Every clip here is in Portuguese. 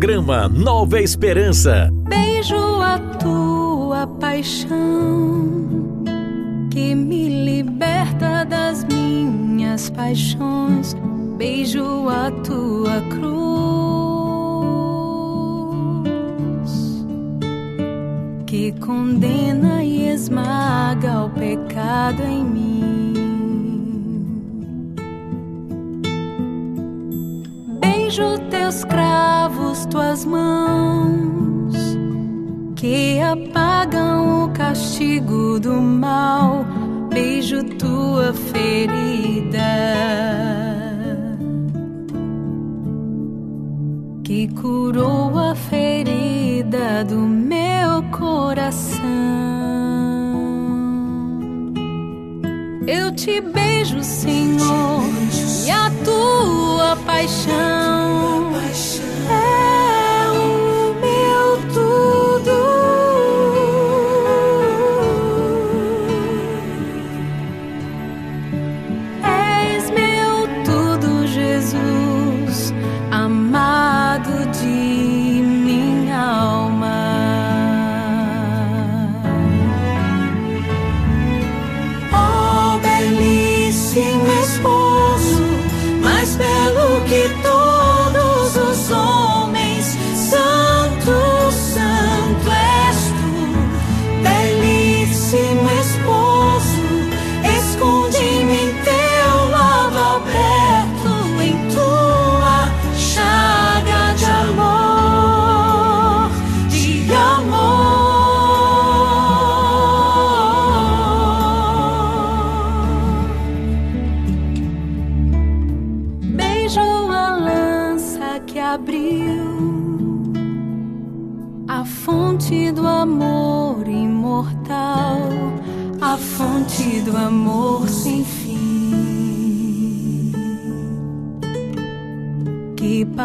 Programa Nova Esperança. Beijo a tua paixão que me liberta das minhas paixões. Beijo a tua cruz que condena e esmaga o pecado em mim. Beijo teus cravos, tuas mãos que apagam o castigo do mal. Beijo tua ferida que curou a ferida do meu coração. Eu te beijo, Senhor, e a tua paixão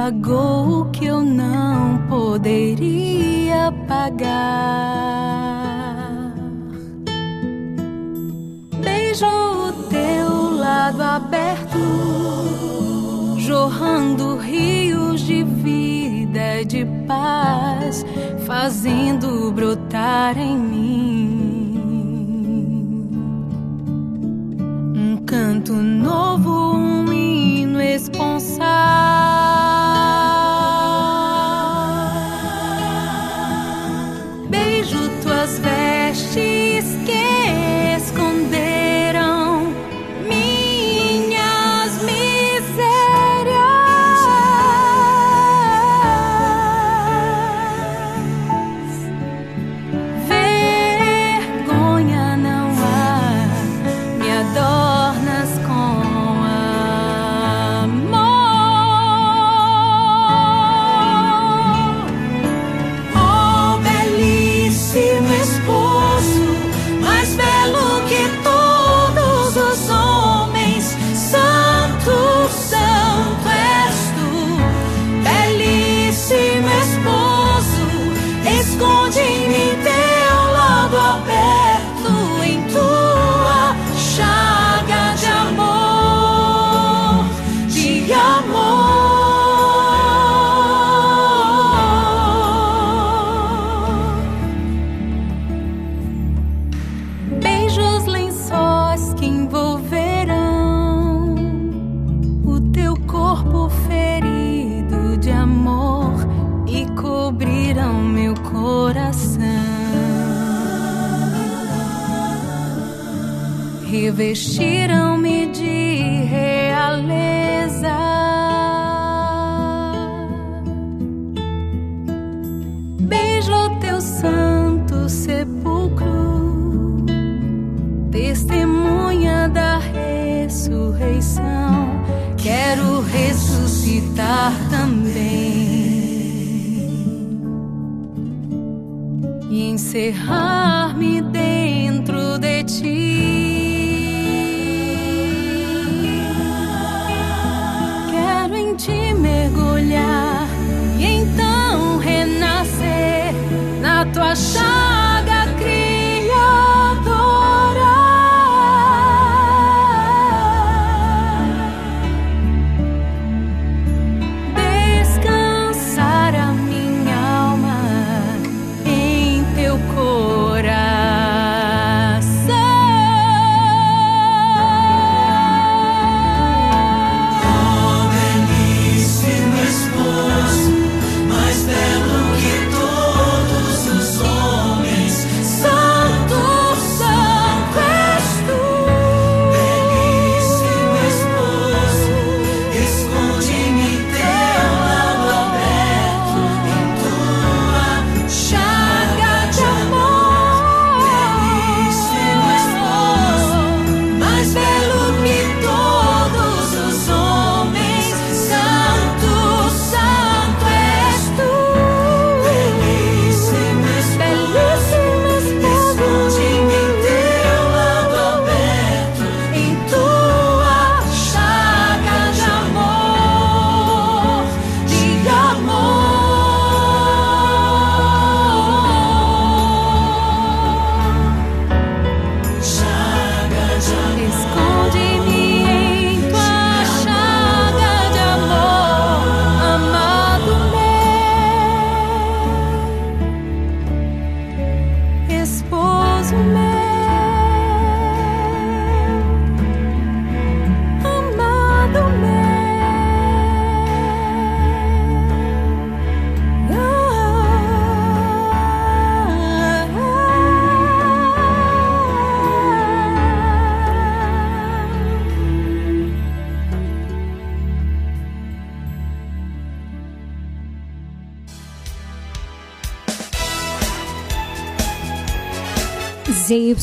pagou o que eu não poderia pagar. Beijo o teu lado aberto, jorrando rios de vida e de paz, fazendo brotar em mim wish she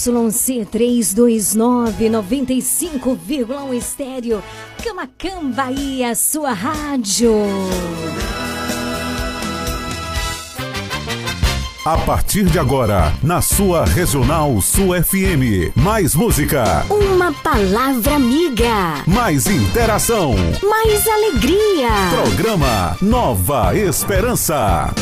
ZYC 329 95,1 estéreo. Camacam, Bahia, sua rádio. A partir de agora, na sua Regional Sul FM. Mais música. Uma palavra amiga. Mais interação. Mais alegria. Programa Nova Esperança.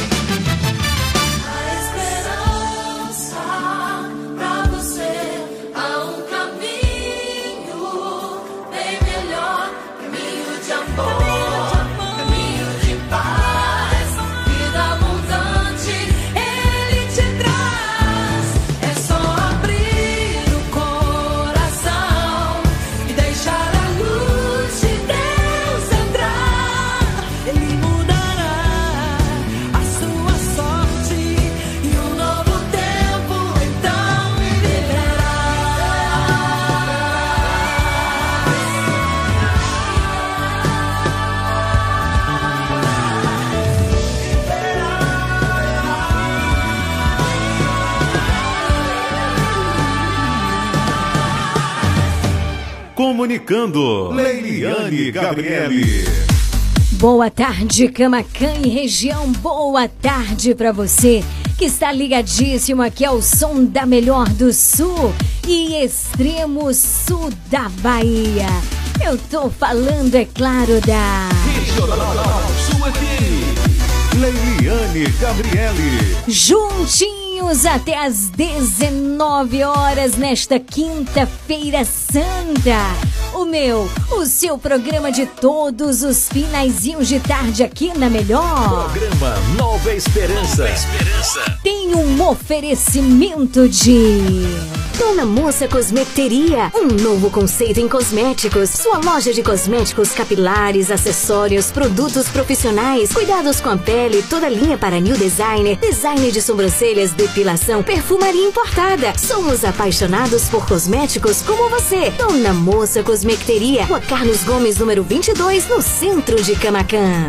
Comunicando, Leiliane Gabriele. Boa tarde, Camacan e região. Boa tarde para você que está ligadíssimo aqui ao som da melhor do sul e extremo sul da Bahia. Eu tô falando, é claro, da Regional Sul FM. Leiliane Gabriele. Juntinhos até às 19 horas nesta quinta-feira santa. O meu, o seu programa de todos os finaizinhos de tarde aqui na Melhor. Programa Nova Esperança. Nova Esperança. Tem um oferecimento de Dona Moça Cosmeteria, um novo conceito em cosméticos. Sua loja de cosméticos capilares, acessórios, produtos profissionais, cuidados com a pele, toda linha para new designer, design de sobrancelhas, depilação, perfumaria importada. Somos apaixonados por cosméticos como você. Dona Moça Cosmeteria, Rua Carlos Gomes, número 22, no centro de Camacan.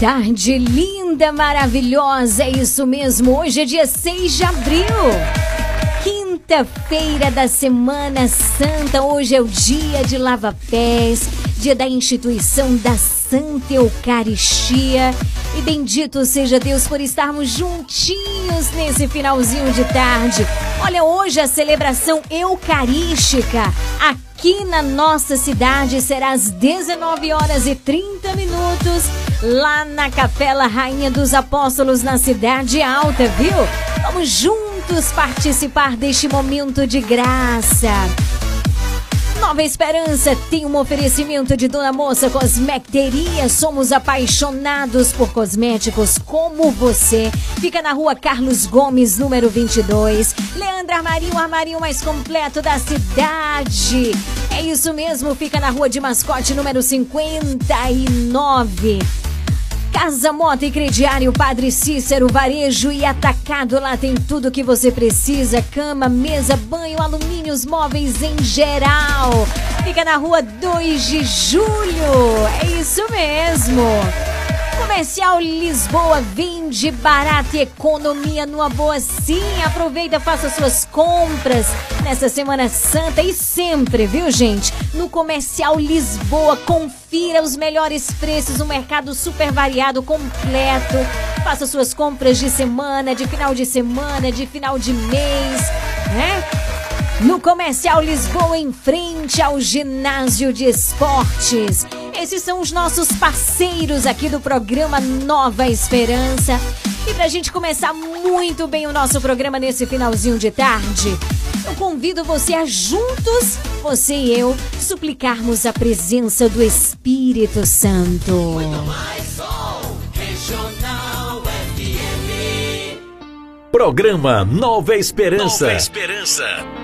Tarde linda, maravilhosa, é isso mesmo. Hoje é dia 6 de abril. Quinta-feira da Semana Santa. Hoje é o dia de lava-pés, dia da instituição da Santa Eucaristia. E bendito seja Deus por estarmos juntinhos nesse finalzinho de tarde. Olha, hoje a celebração eucarística aqui na nossa cidade será às 19 horas e 30 minutos lá na Capela Rainha dos Apóstolos, na Cidade Alta, viu? Vamos juntos participar deste momento de graça. Nova Esperança tem um oferecimento de Dona Moça Cosmecteria. Somos apaixonados por cosméticos como você. Fica na rua Carlos Gomes, número 22. Leandro Armarinho, o armarinho mais completo da cidade. É isso mesmo, fica na rua de mascote, número 59. Casa Mota e Crediário Padre Cícero, varejo e atacado. Lá tem tudo que você precisa: cama, mesa, banho, alumínios, móveis em geral. Fica na rua 2 de julho. É isso mesmo. Comercial Lisboa vende barato e economia numa boa sim. Aproveita, faça suas compras nessa Semana Santa e sempre, viu, gente? No Comercial Lisboa, confira os melhores preços, um mercado super variado, completo. Faça suas compras de semana, de final de semana, de final de mês, né? No Comercial Lisboa, em frente ao Ginásio de Esportes. Esses são os nossos parceiros aqui do programa Nova Esperança. E pra gente começar muito bem o nosso programa nesse finalzinho de tarde, eu convido você a juntos, você e eu, suplicarmos a presença do Espírito Santo. Muito mais som, regional FM. Programa Nova Esperança. Nova Esperança.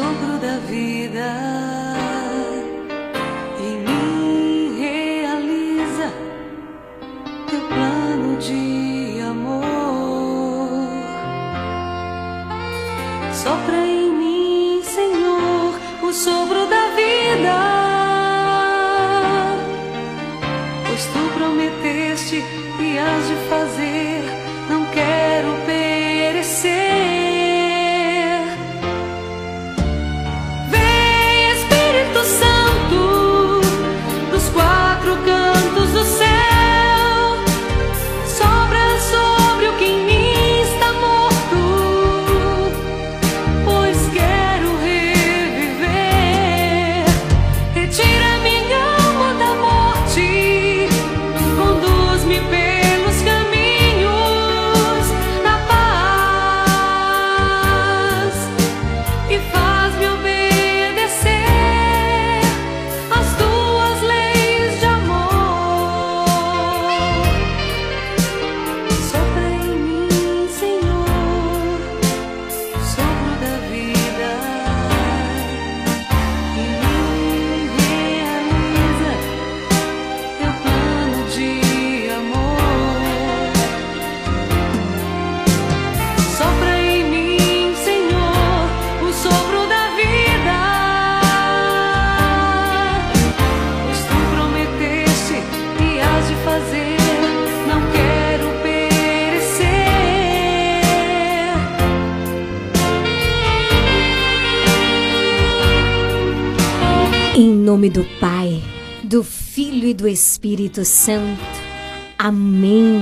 sopro da vida. Nome do Pai, do Filho e do Espírito Santo. Amém.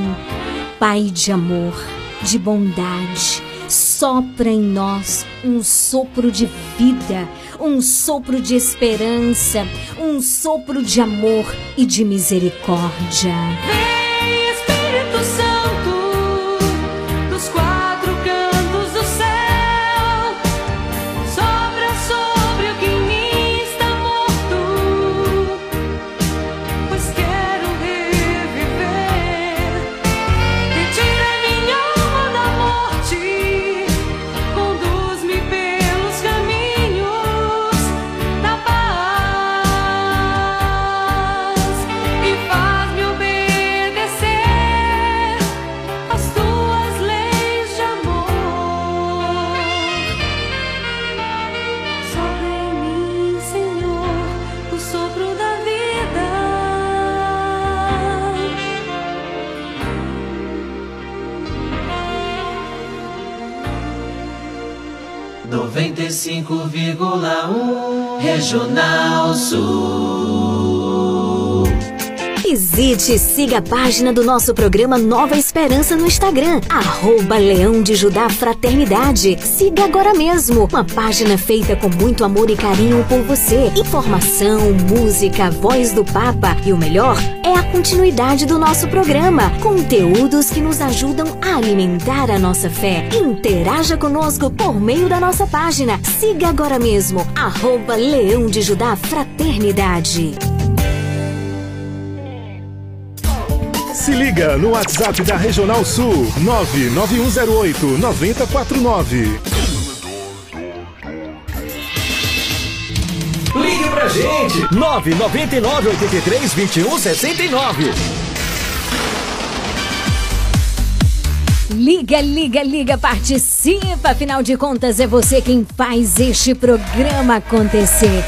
Pai de amor, de bondade, sopra em nós um sopro de vida, um sopro de esperança, um sopro de amor e de misericórdia. Regional Sul. Visite e siga a página do nosso programa Nova Esperança no Instagram, arroba Leão de Judá Fraternidade. Siga agora mesmo, uma página feita com muito amor e carinho por você. Informação, música, voz do Papa e o melhor continuidade do nosso programa. Conteúdos que nos ajudam a alimentar a nossa fé. Interaja conosco por meio da nossa página. Siga agora mesmo, arroba Leão de Judá Fraternidade. Se liga no WhatsApp da Regional Sul 99108 9049. Gente! 999 83 21 69. Liga, liga, liga, participa! Afinal de contas, é você quem faz este programa acontecer.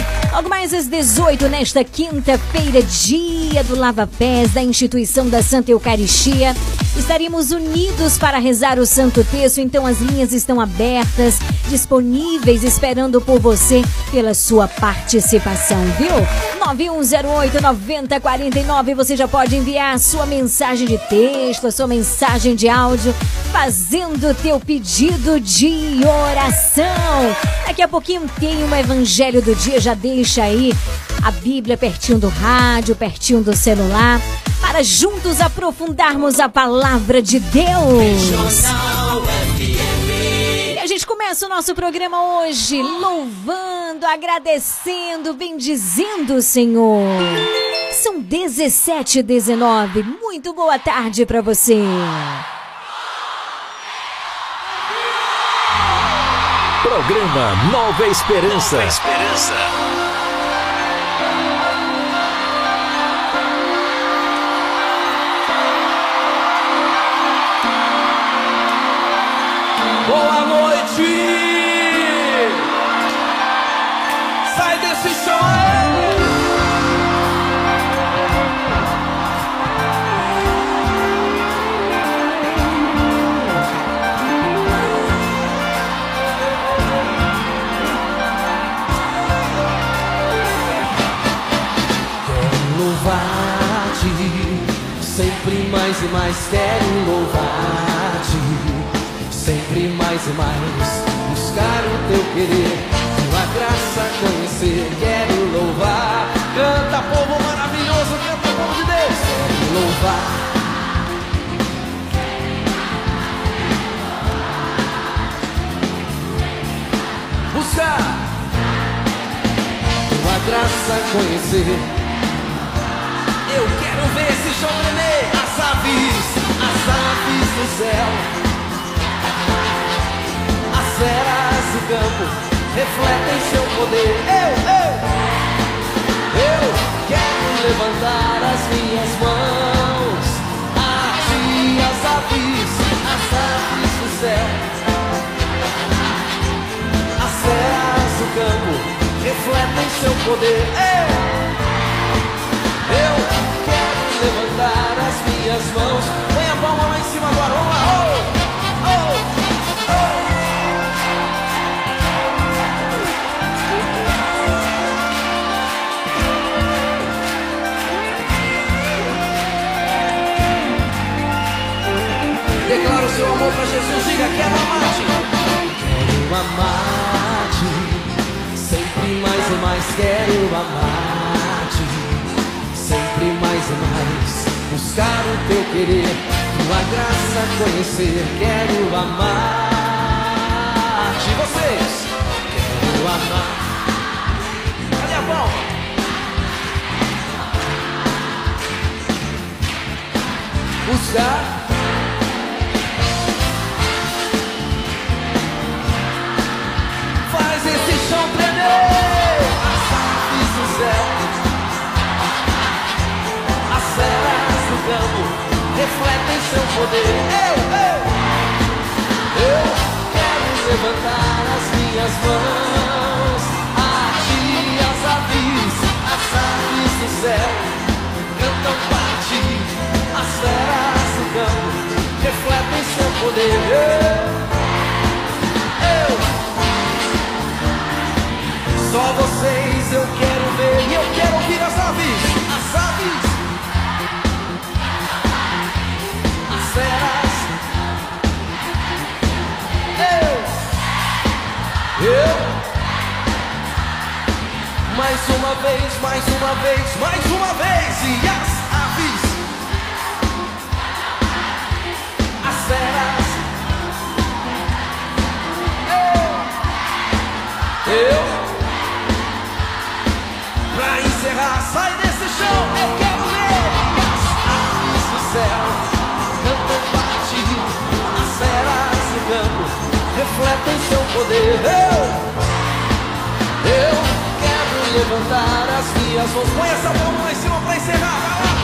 Mais às 18, nesta quinta-feira, dia do Lava Pés da Instituição da Santa Eucaristia, estaremos unidos para rezar o Santo Terço, então as linhas estão abertas, disponíveis, esperando por você, pela sua participação, viu? 9108-9049, você já pode enviar sua mensagem de texto, sua mensagem de áudio, fazendo o teu pedido de oração. Daqui a pouquinho tem um Evangelho do Dia, já deixa aí a Bíblia pertinho do rádio, pertinho do celular, para juntos aprofundarmos a palavra de Deus. E a gente começa o nosso programa hoje louvando, agradecendo, bendizendo o Senhor. São 17 e 19. Muito boa tarde para você. Programa Nova Esperança. Nova Esperança. Sempre mais e mais quero louvar-te, sempre mais e mais buscar o teu querer, tua graça conhecer, quero louvar. Canta, povo maravilhoso, canta, povo de Deus, quero louvar. Buscar tua graça conhecer. Eu quero ver esse chão tremer. Aves, as aves do céu. As feras do campo refletem seu poder. Eu, eu, eu quero levantar as minhas mãos. A ti, as aves, as aves do céu. As feras do campo refletem seu poder. Eu, eu quero levantar as minhas mãos. Põe a palma lá em cima agora. Vamos lá. Oh, oh, oh. Declara o seu amor para Jesus. Diga: Quero amar-te. Quero amar-te. Sempre mais e mais quero amar-te. Sempre mais buscar o teu querer, tua graça conhecer. Quero amar-te. Vocês, quero amar. Cadê a palma? Buscar. Refletem seu poder. Eu, eu, eu quero levantar as minhas mãos. A ti as aves, as aves do céu cantam para ti. As feras do campo refletem seu poder. Eu, eu só vocês eu quero ver e eu quero ouvir as aves, feras. Eu, eu, mais uma vez, mais uma vez, mais uma vez e as aves, as feras. Eu, eu. Pra encerrar, sai desse chão, eu quero ver as aves do céu refletem seu poder. Eu, eu quero levantar as minhas mãos. Põe essa mão lá em cima pra encerrar. Vai lá.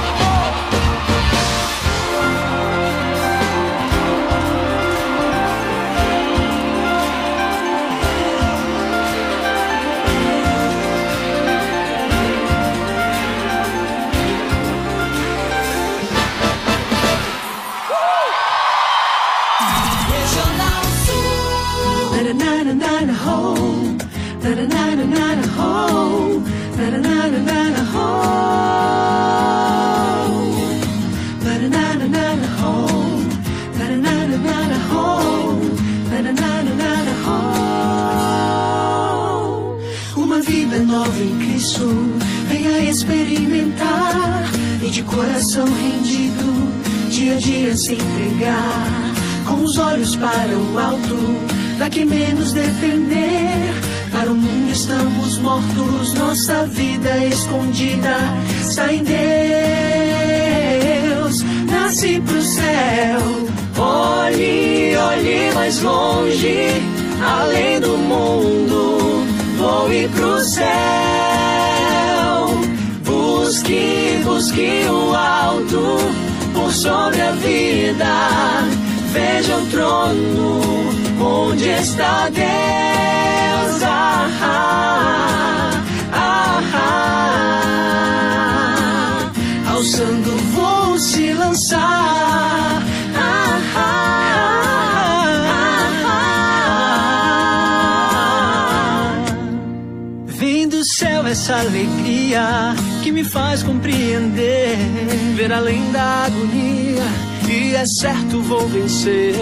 Uma vida nova em Cristo. Venha experimentar. E de coração rendido. Dia a dia se entregar. Com os olhos para o alto, daqui menos depender. Para o mundo estamos mortos, nossa vida escondida está em Deus. Nasce pro céu, olhe, olhe mais longe. além do mundo, voe pro céu. Busque, busque o alto por sobre a vida. Veja o trono onde está Deus. Ah, ah, ah. Alçando vou se lançar. Ah, ah, ah. Vem do céu essa alegria que me faz compreender, ver além da agonia. É certo vou vencer.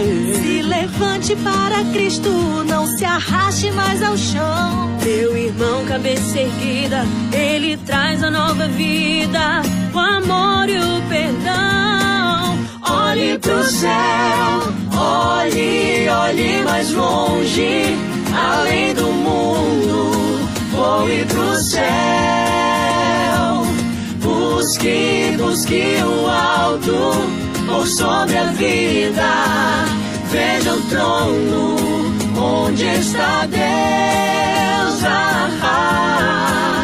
Se levante para Cristo, não se arraste mais ao chão. Meu irmão, cabeça erguida, ele traz a nova vida, o amor e o perdão. Olhe pro céu, olhe, olhe mais longe, além do mundo, voe pro céu. Busque, busque o alto, por sobre a vida, veja o trono, onde está Deus. Ah, ah,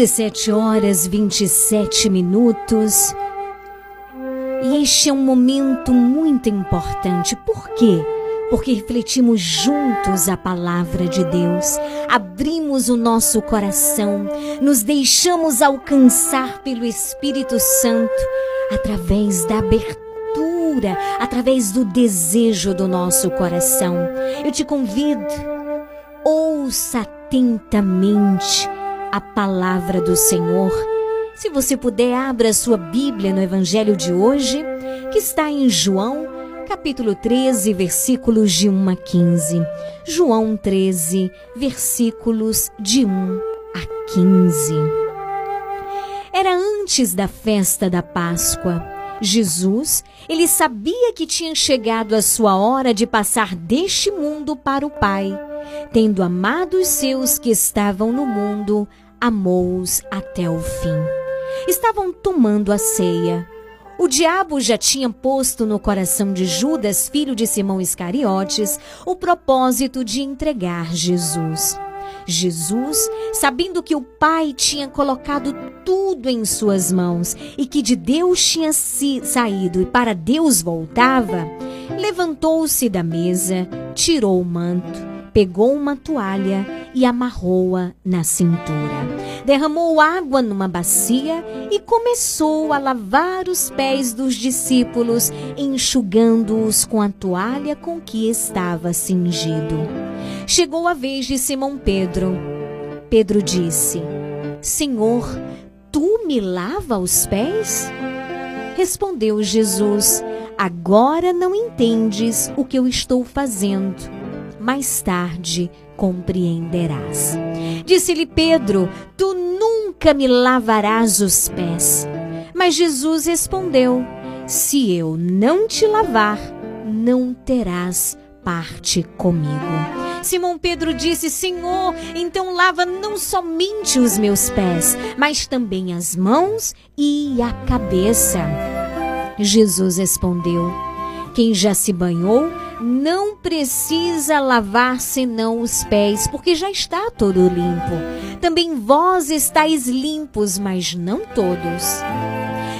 Dezessete horas 27 minutos. E este é um momento muito importante. Por quê? Porque refletimos juntos a palavra de Deus, abrimos o nosso coração, nos deixamos alcançar pelo Espírito Santo através da abertura, através do desejo do nosso coração. Eu te convido, ouça atentamente a palavra do Senhor. Se você puder, abra sua Bíblia no Evangelho de hoje, que está em João, capítulo 13, versículos de 1 a 15. João 13, versículos de 1 a 15. Era antes da festa da Páscoa. Jesus, ele sabia que tinha chegado a sua hora de passar deste mundo para o Pai. Tendo amado os seus que estavam no mundo, amou-os até o fim. Estavam tomando a ceia. O diabo já tinha posto no coração de Judas, filho de Simão Iscariotes, o propósito de entregar Jesus. Jesus, sabendo que o Pai tinha colocado tudo em suas mãos e que de Deus tinha si saído e para Deus voltava, levantou-se da mesa, tirou o manto, pegou uma toalha e amarrou-a na cintura. Derramou água numa bacia e começou a lavar os pés dos discípulos, enxugando-os com a toalha com que estava cingido. Chegou a vez de Simão Pedro. Pedro disse: Senhor, tu me lava os pés? Respondeu Jesus: Agora não entendes o que eu estou fazendo. Mais tarde compreenderás. Disse-lhe Pedro: Tu nunca me lavarás os pés. Mas Jesus respondeu: Se eu não te lavar, não terás parte comigo. Simão Pedro disse: Senhor, então lava não somente os meus pés, mas também as mãos e a cabeça. Jesus respondeu: Quem já se banhou não precisa lavar senão os pés, porque já está todo limpo. Também vós estáis limpos, mas não todos.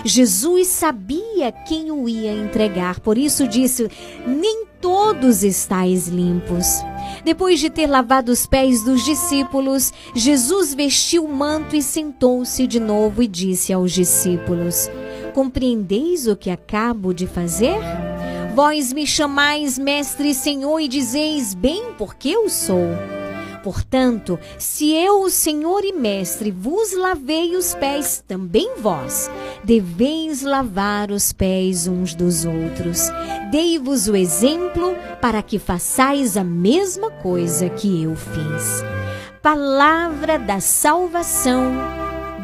Jesus sabia quem o ia entregar, por isso disse: Nem todos estáis limpos. Depois de ter lavado os pés dos discípulos, Jesus vestiu o manto e sentou-se de novo e disse aos discípulos: Compreendeis o que acabo de fazer? Vós me chamais mestre senhor e dizeis bem porque eu sou. Portanto, se eu, o Senhor e Mestre, vos lavei os pés, também vós deveis lavar os pés uns dos outros. Dei-vos o exemplo para que façais a mesma coisa que eu fiz. Palavra da salvação,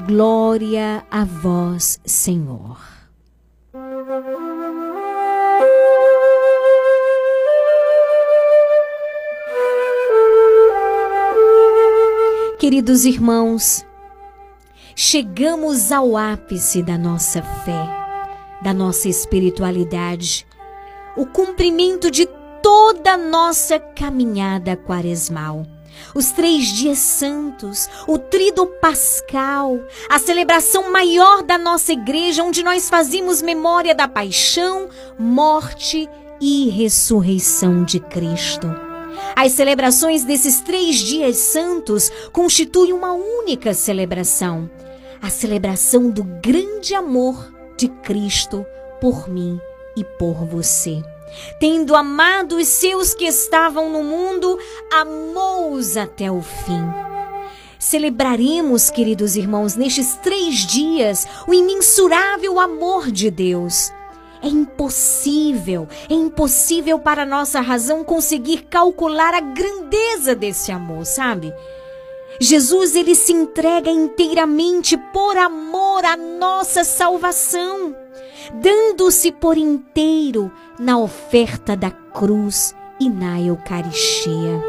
glória a vós, Senhor. Queridos irmãos, chegamos ao ápice da nossa fé, da nossa espiritualidade, o cumprimento de toda a nossa caminhada quaresmal. Os três dias santos, o trido pascal, a celebração maior da nossa igreja, onde nós fazemos memória da paixão, morte e ressurreição de Cristo. As celebrações desses três dias santos constituem uma única celebração a celebração do grande amor de Cristo por mim e por você. Tendo amado os seus que estavam no mundo, amou-os até o fim. Celebraremos, queridos irmãos, nestes três dias, o imensurável amor de Deus é impossível, é impossível para a nossa razão conseguir calcular a grandeza desse amor, sabe? Jesus ele se entrega inteiramente por amor à nossa salvação, dando-se por inteiro na oferta da cruz e na Eucaristia.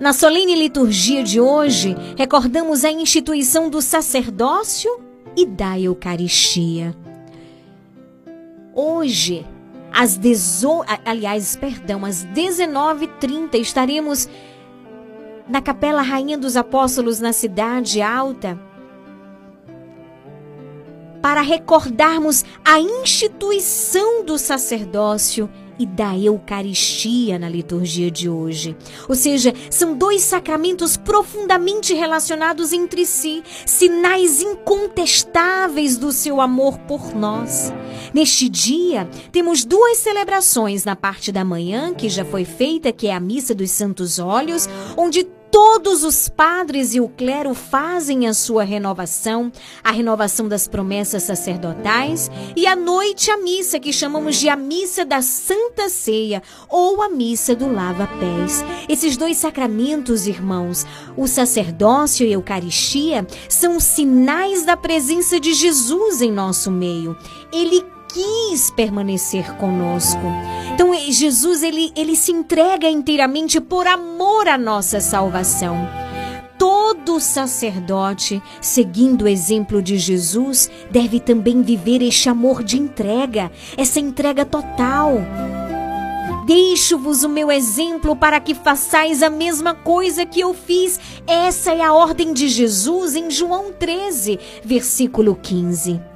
Na solene liturgia de hoje, recordamos a instituição do sacerdócio e da Eucaristia. Hoje, às dezo... aliás, perdão, às 19h30 estaremos na Capela Rainha dos Apóstolos na Cidade Alta para recordarmos a instituição do sacerdócio e da Eucaristia na liturgia de hoje. Ou seja, são dois sacramentos profundamente relacionados entre si, sinais incontestáveis do seu amor por nós. Neste dia, temos duas celebrações na parte da manhã, que já foi feita, que é a Missa dos Santos Olhos, onde Todos os padres e o clero fazem a sua renovação, a renovação das promessas sacerdotais, e à noite a missa, que chamamos de a missa da Santa Ceia ou a missa do lava-pés. Esses dois sacramentos, irmãos, o sacerdócio e a Eucaristia, são sinais da presença de Jesus em nosso meio. Ele quis permanecer conosco. Então Jesus ele, ele se entrega inteiramente por amor à nossa salvação. Todo sacerdote, seguindo o exemplo de Jesus, deve também viver este amor de entrega, essa entrega total. Deixo-vos o meu exemplo para que façais a mesma coisa que eu fiz. Essa é a ordem de Jesus em João 13, versículo 15.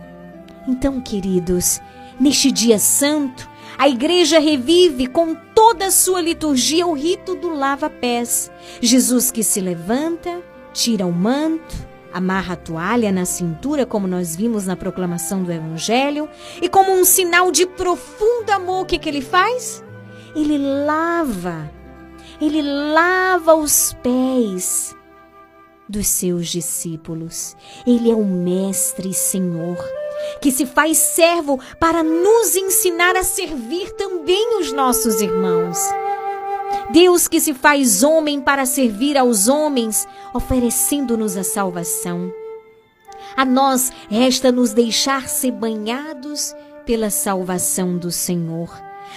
Então, queridos, neste dia santo, a igreja revive com toda a sua liturgia o rito do lava-pés. Jesus que se levanta, tira o manto, amarra a toalha na cintura, como nós vimos na proclamação do Evangelho, e como um sinal de profundo amor, o que, que ele faz? Ele lava, ele lava os pés dos seus discípulos. Ele é o Mestre e Senhor que se faz servo para nos ensinar a servir também os nossos irmãos. Deus que se faz homem para servir aos homens, oferecendo-nos a salvação. A nós resta nos deixar ser banhados pela salvação do Senhor.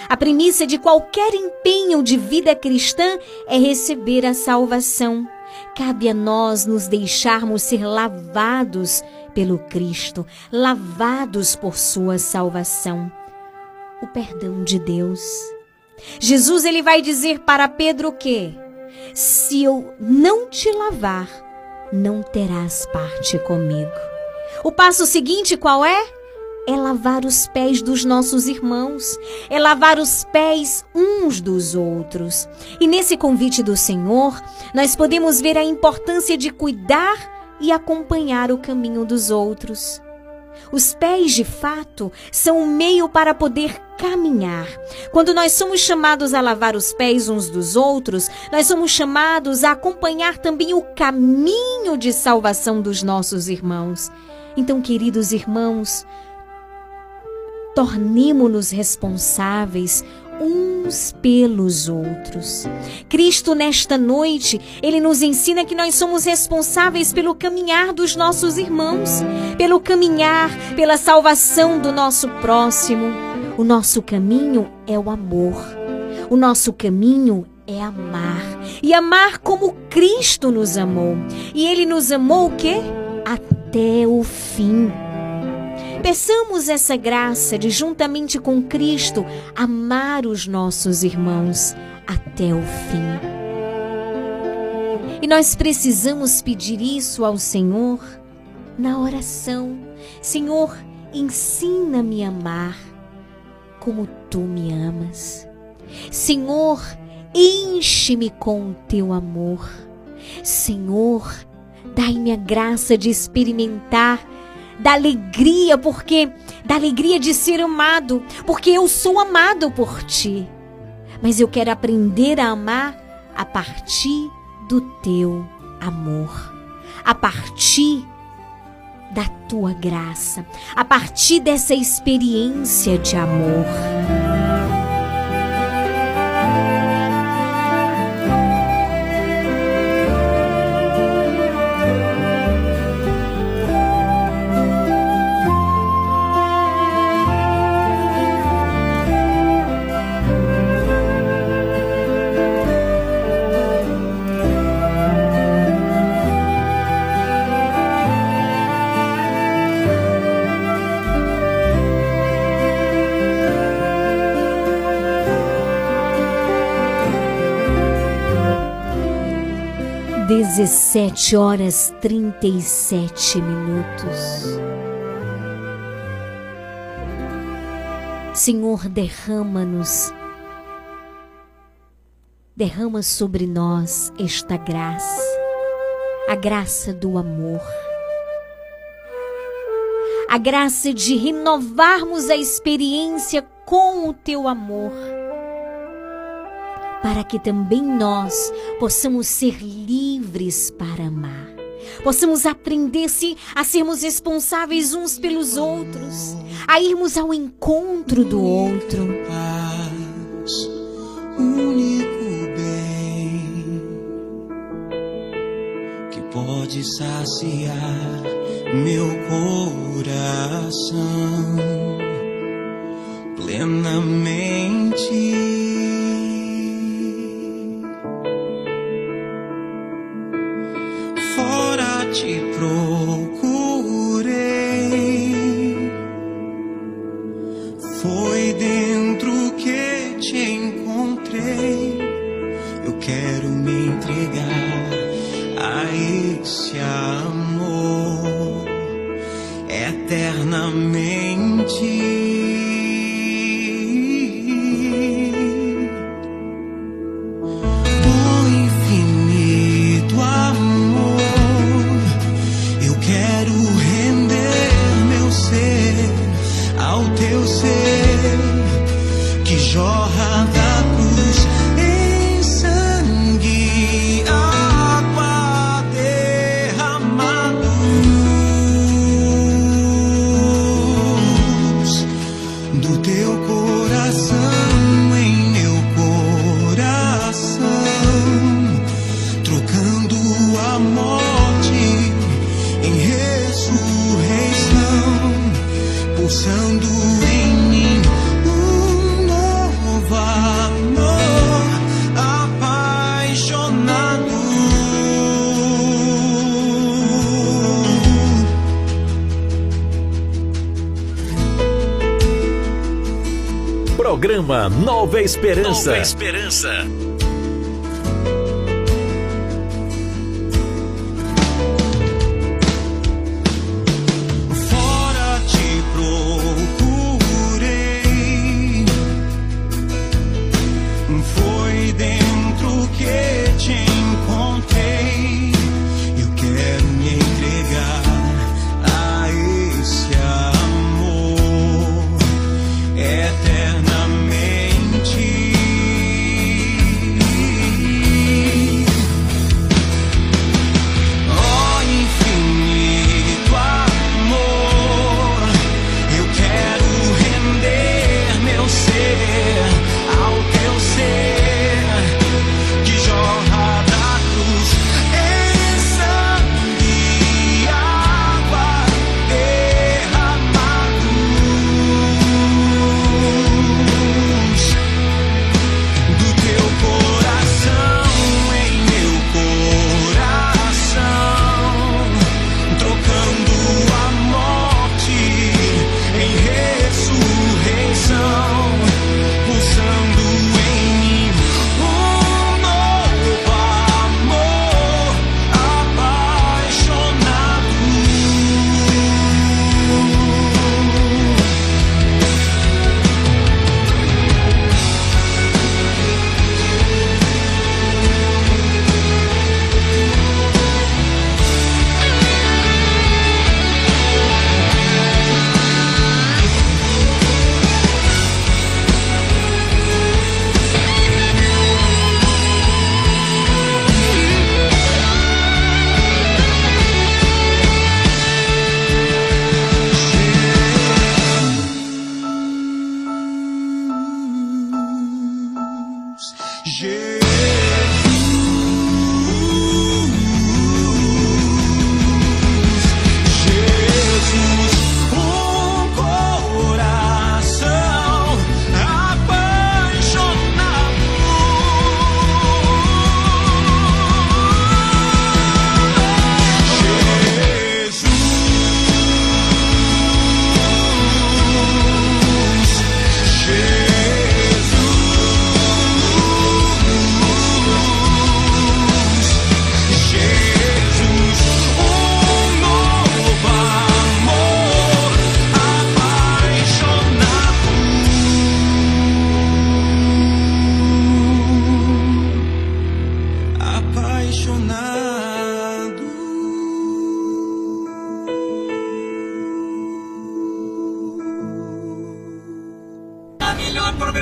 A premissa de qualquer empenho de vida cristã é receber a salvação. Cabe a nós nos deixarmos ser lavados pelo Cristo, lavados por sua salvação. O perdão de Deus. Jesus ele vai dizer para Pedro que se eu não te lavar, não terás parte comigo. O passo seguinte qual é? é lavar os pés dos nossos irmãos, é lavar os pés uns dos outros. E nesse convite do Senhor, nós podemos ver a importância de cuidar e acompanhar o caminho dos outros. Os pés, de fato, são o meio para poder caminhar. Quando nós somos chamados a lavar os pés uns dos outros, nós somos chamados a acompanhar também o caminho de salvação dos nossos irmãos. Então, queridos irmãos, tornemo-nos responsáveis uns pelos outros. Cristo, nesta noite, ele nos ensina que nós somos responsáveis pelo caminhar dos nossos irmãos, pelo caminhar, pela salvação do nosso próximo. O nosso caminho é o amor. O nosso caminho é amar. E amar como Cristo nos amou. E ele nos amou o quê? Até o fim. Peçamos essa graça de, juntamente com Cristo, amar os nossos irmãos até o fim. E nós precisamos pedir isso ao Senhor na oração. Senhor, ensina-me a amar como tu me amas. Senhor, enche-me com o teu amor. Senhor, dai-me a graça de experimentar da alegria, porque da alegria de ser amado, porque eu sou amado por ti. Mas eu quero aprender a amar a partir do teu amor, a partir da tua graça, a partir dessa experiência de amor. 17 horas 37 minutos. Senhor, derrama-nos, derrama sobre nós esta graça, a graça do amor, a graça de renovarmos a experiência com o teu amor para que também nós possamos ser livres para amar. Possamos aprender -se a sermos responsáveis uns pelos outros, a irmos ao encontro do outro. Paz, único bem que pode saciar meu coração plenamente te procurei. Foi dentro que te encontrei. Eu quero me entregar a esse amor eternamente. Nova Esperança.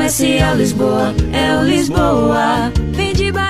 Comercial Lisboa, é o Lisboa. Economia numa boa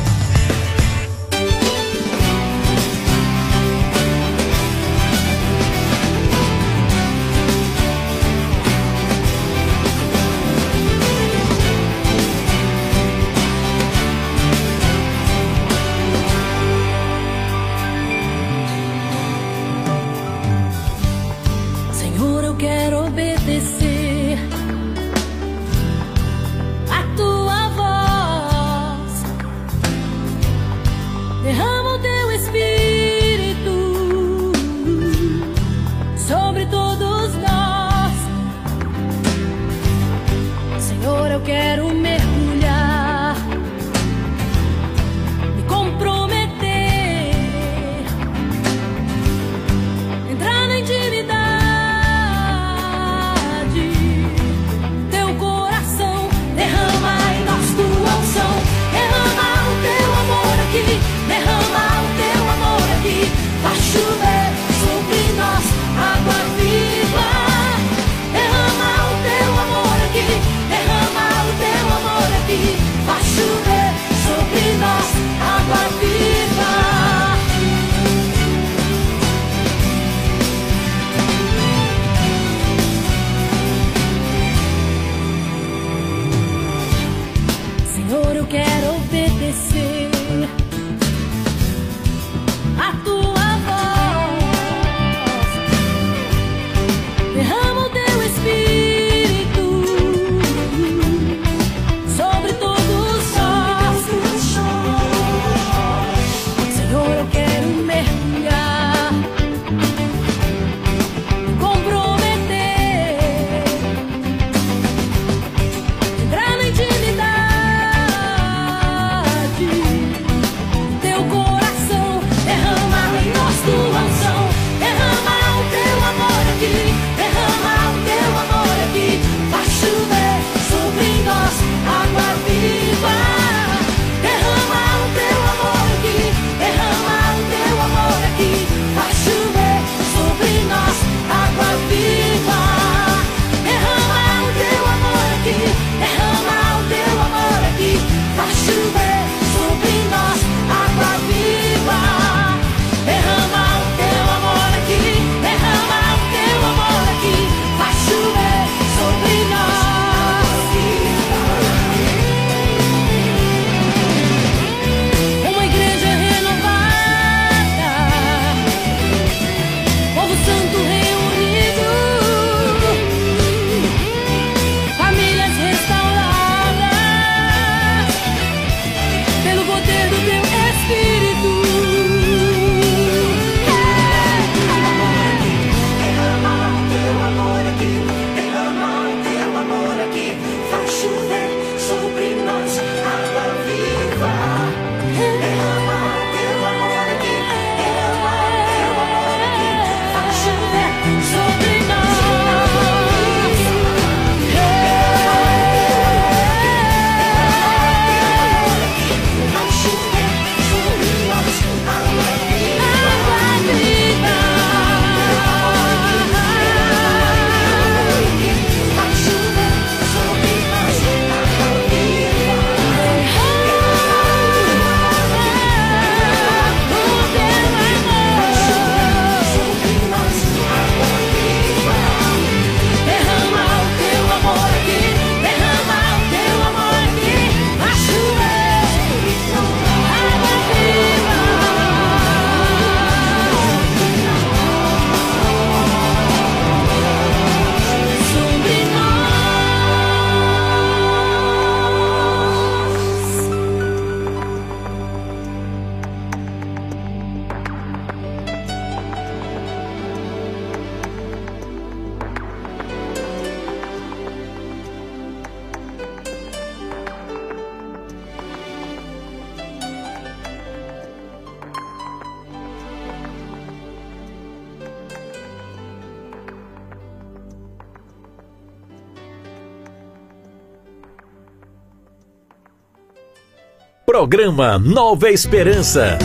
Programa Nova Esperança.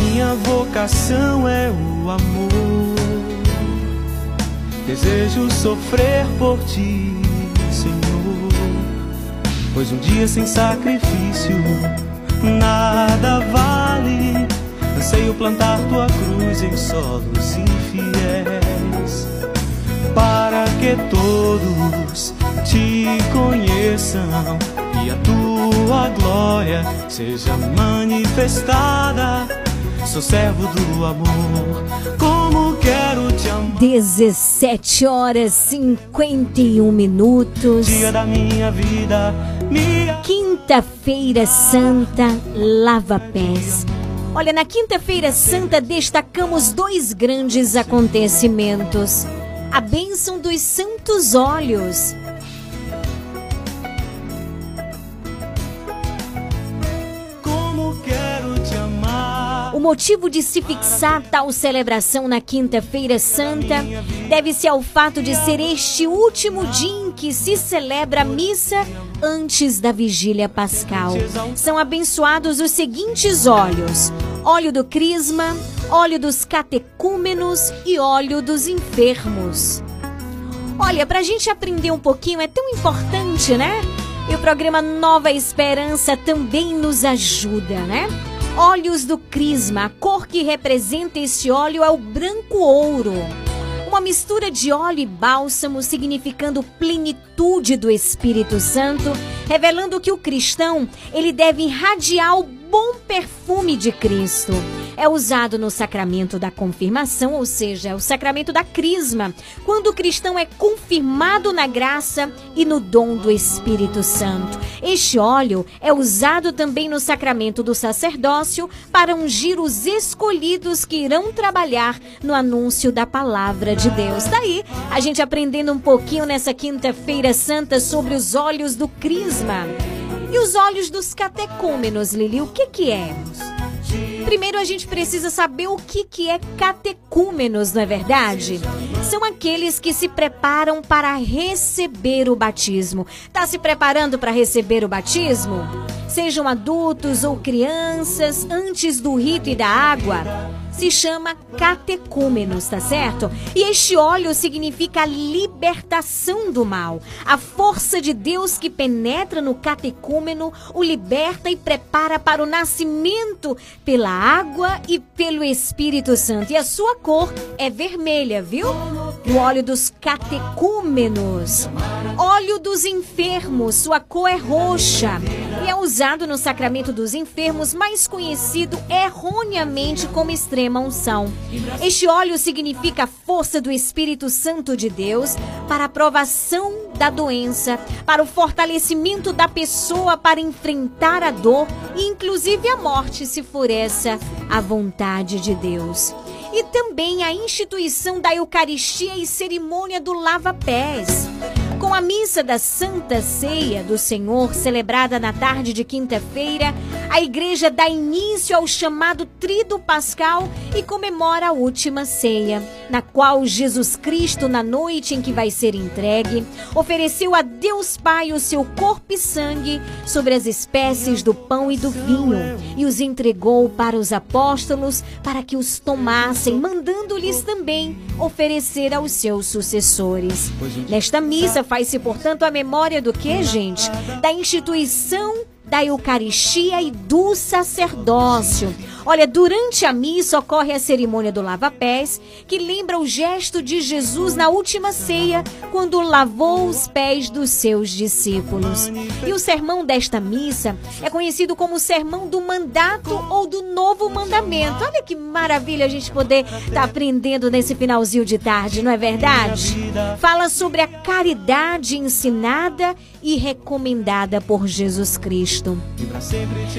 Minha vocação é o amor. Desejo sofrer por ti. Pois um dia sem sacrifício nada vale. Anseio plantar tua cruz em solos infiéis. Para que todos te conheçam e a tua glória seja manifestada. Sou servo do amor, como quero te amar. 17 horas 51 minutos. Dia da minha vida, Quinta-feira Santa, Lava Pés. Olha, na Quinta-feira Santa destacamos dois grandes acontecimentos. A bênção dos santos olhos. como quero te amar. O motivo de se fixar tal celebração na Quinta-feira Santa deve-se ao fato de ser este último dia que se celebra a missa antes da vigília pascal. São abençoados os seguintes óleos: óleo do crisma, óleo dos catecúmenos e óleo dos enfermos. Olha, pra gente aprender um pouquinho é tão importante, né? E o programa Nova Esperança também nos ajuda, né? Óleos do Crisma, a cor que representa esse óleo é o branco ouro. Uma mistura de óleo e bálsamo significando plenitude do Espírito Santo, revelando que o cristão, ele deve irradiar o bom perfume de Cristo. É usado no sacramento da confirmação, ou seja, o sacramento da crisma, quando o cristão é confirmado na graça e no dom do Espírito Santo. Este óleo é usado também no sacramento do sacerdócio para ungir os escolhidos que irão trabalhar no anúncio da palavra de Deus. Daí, a gente aprendendo um pouquinho nessa quinta-feira santa sobre os óleos do crisma. E os olhos dos catecúmenos, Lili, o que que é? Primeiro a gente precisa saber o que que é catecúmenos, não é verdade? São aqueles que se preparam para receber o batismo. Tá se preparando para receber o batismo? Sejam adultos ou crianças, antes do rito e da água, se chama catecúmenos, tá certo? E este óleo significa a libertação do mal. A força de Deus que penetra no catecúmeno o liberta e prepara para o nascimento pela água e pelo Espírito Santo. E a sua cor é vermelha, viu? O óleo dos catecúmenos. Óleo dos enfermos, sua cor é roxa e é usado no sacramento dos enfermos, mais conhecido erroneamente como extrema unção. Este óleo significa a força do Espírito Santo de Deus para a provação da doença, para o fortalecimento da pessoa para enfrentar a dor e inclusive a morte, se for essa a vontade de Deus. E também a instituição da Eucaristia e cerimônia do lava-pés. Com a missa da Santa Ceia do Senhor, celebrada na tarde de quinta-feira, a igreja dá início ao chamado Trido Pascal e comemora a última ceia, na qual Jesus Cristo, na noite em que vai ser entregue, ofereceu a Deus Pai o seu corpo e sangue sobre as espécies do pão e do vinho e os entregou para os apóstolos para que os tomassem, mandando-lhes também oferecer aos seus sucessores. Nesta missa faz-se, portanto, a memória do que, gente? Da instituição da Eucaristia e do sacerdócio. Olha, durante a missa ocorre a cerimônia do lava-pés, que lembra o gesto de Jesus na última ceia, quando lavou os pés dos seus discípulos. E o sermão desta missa é conhecido como o sermão do mandato ou do novo mandamento. Olha que maravilha a gente poder estar tá aprendendo nesse finalzinho de tarde, não é verdade? Fala sobre a caridade ensinada e recomendada por Jesus Cristo.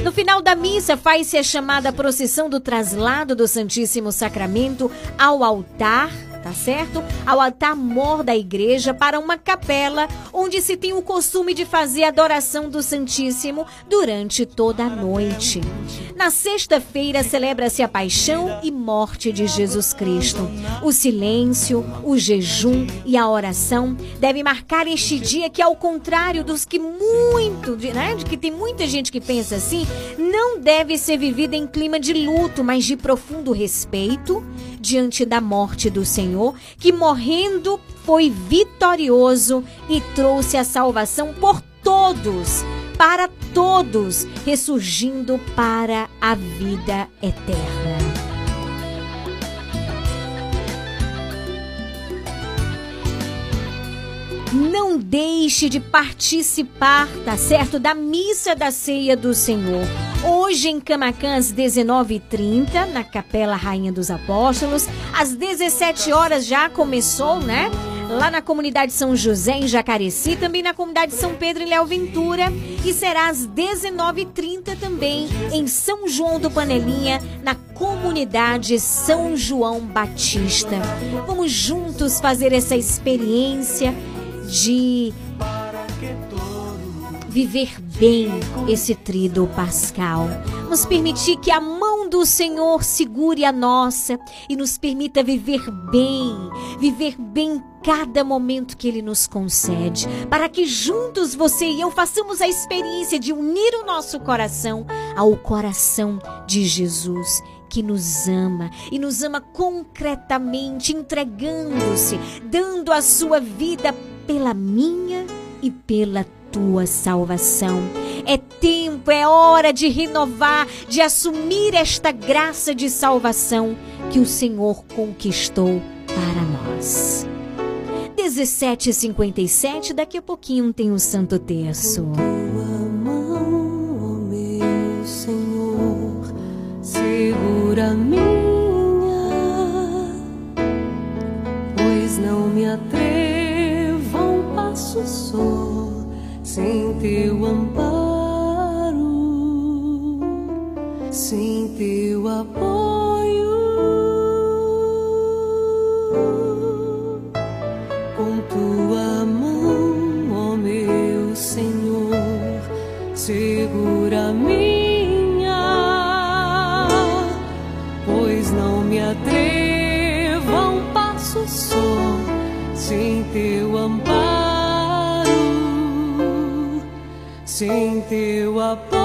No final da missa faz-se a chamada procissão do traslado do Santíssimo Sacramento ao altar tá certo? Ao altar mor da igreja para uma capela onde se tem o costume de fazer adoração do Santíssimo durante toda a noite. Na sexta-feira celebra-se a paixão e morte de Jesus Cristo. O silêncio, o jejum e a oração devem marcar este dia que, ao contrário dos que muito, né, que tem muita gente que pensa assim, não deve ser vivida em clima de luto, mas de profundo respeito diante da morte do Senhor, que morrendo foi vitorioso e trouxe a salvação por todos, para todos, ressurgindo para a vida eterna. Não deixe de participar, tá certo? Da missa da ceia do Senhor. Hoje em Camacan, às 19h30, na Capela Rainha dos Apóstolos. Às 17 horas já começou, né? Lá na comunidade São José, em Jacareci, também na comunidade São Pedro e Léo Ventura. E será às 19h30 também em São João do Panelinha, na comunidade São João Batista. Vamos juntos fazer essa experiência de viver bem esse trido pascal. Nos permitir que a mão do Senhor segure a nossa e nos permita viver bem, viver bem cada momento que Ele nos concede, para que juntos você e eu façamos a experiência de unir o nosso coração ao coração de Jesus que nos ama e nos ama concretamente, entregando-se, dando a sua vida pela minha e pela tua salvação. É tempo, é hora de renovar, de assumir esta graça de salvação que o Senhor conquistou para nós. 17h57, daqui a pouquinho tem o Santo Terço. Tua mão, meu Senhor, segura passo só sem teu amparo, sem teu apoio. Sem teu apoio.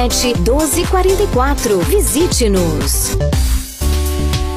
1244. Visite-nos.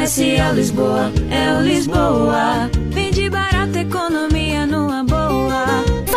Comercial Lisboa, é o Lisboa. Economia numa boa.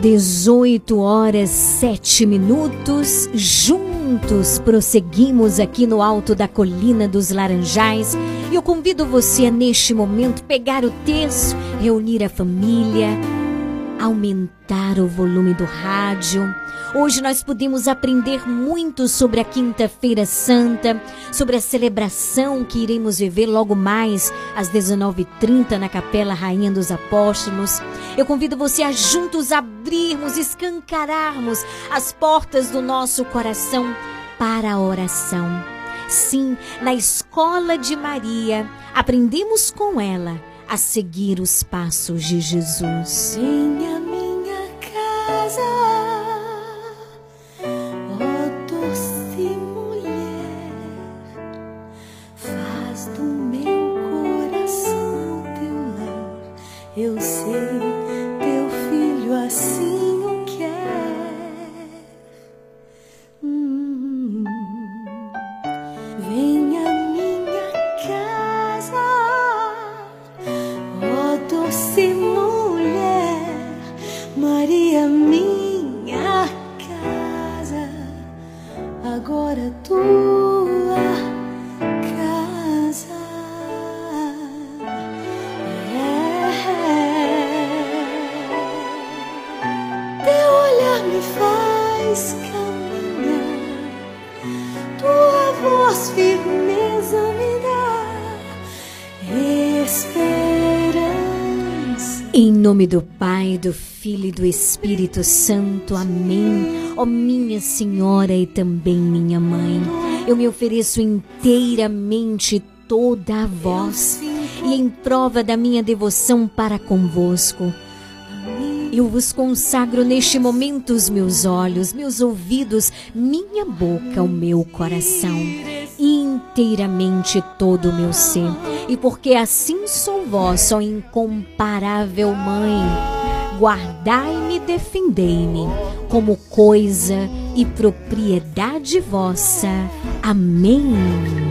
18 horas 7 minutos, juntos prosseguimos aqui no alto da colina dos Laranjais. E eu convido você a neste momento pegar o terço, reunir a família, aumentar o volume do rádio. Hoje nós pudemos aprender muito sobre a Quinta-feira Santa, sobre a celebração que iremos viver logo mais às 19h30 na Capela Rainha dos Apóstolos. Eu convido você a juntos abrirmos, escancararmos as portas do nosso coração para a oração. Sim, na escola de Maria, aprendemos com ela a seguir os passos de Jesus. Em minha casa, agora nome do Pai, do Filho e do Espírito Santo. Amém. Ó minha Senhora e também minha Mãe, eu me ofereço inteiramente toda a vós e em prova da minha devoção para convosco. Eu vos consagro neste momento os meus olhos, meus ouvidos, minha boca, o meu coração, inteiramente todo o meu ser. E porque assim sou vós, ó incomparável Mãe, guardai-me defendei-me como coisa e propriedade vossa. Amém.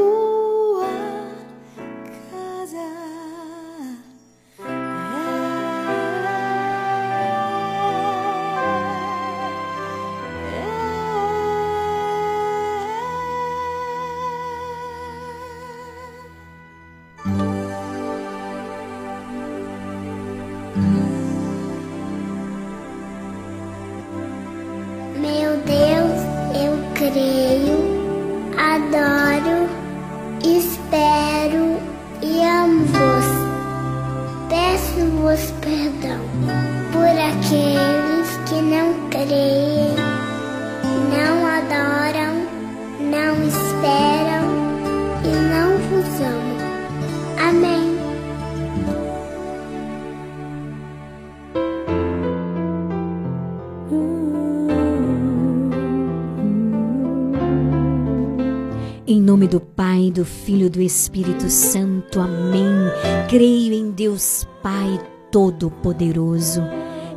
Agora Filho do Espírito Santo. Amém. Creio em Deus Pai Todo-Poderoso.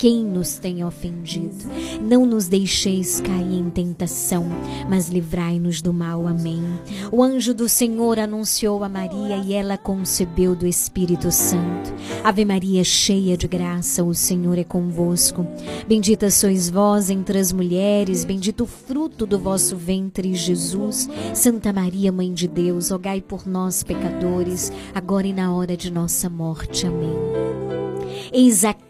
quem nos tem ofendido. Não nos deixeis cair em tentação, mas livrai-nos do mal. Amém. O anjo do Senhor anunciou a Maria e ela concebeu do Espírito Santo. Ave Maria, cheia de graça, o Senhor é convosco. Bendita sois vós entre as mulheres, bendito o fruto do vosso ventre, Jesus. Santa Maria, Mãe de Deus, rogai por nós, pecadores, agora e na hora de nossa morte. Amém. Eis aqui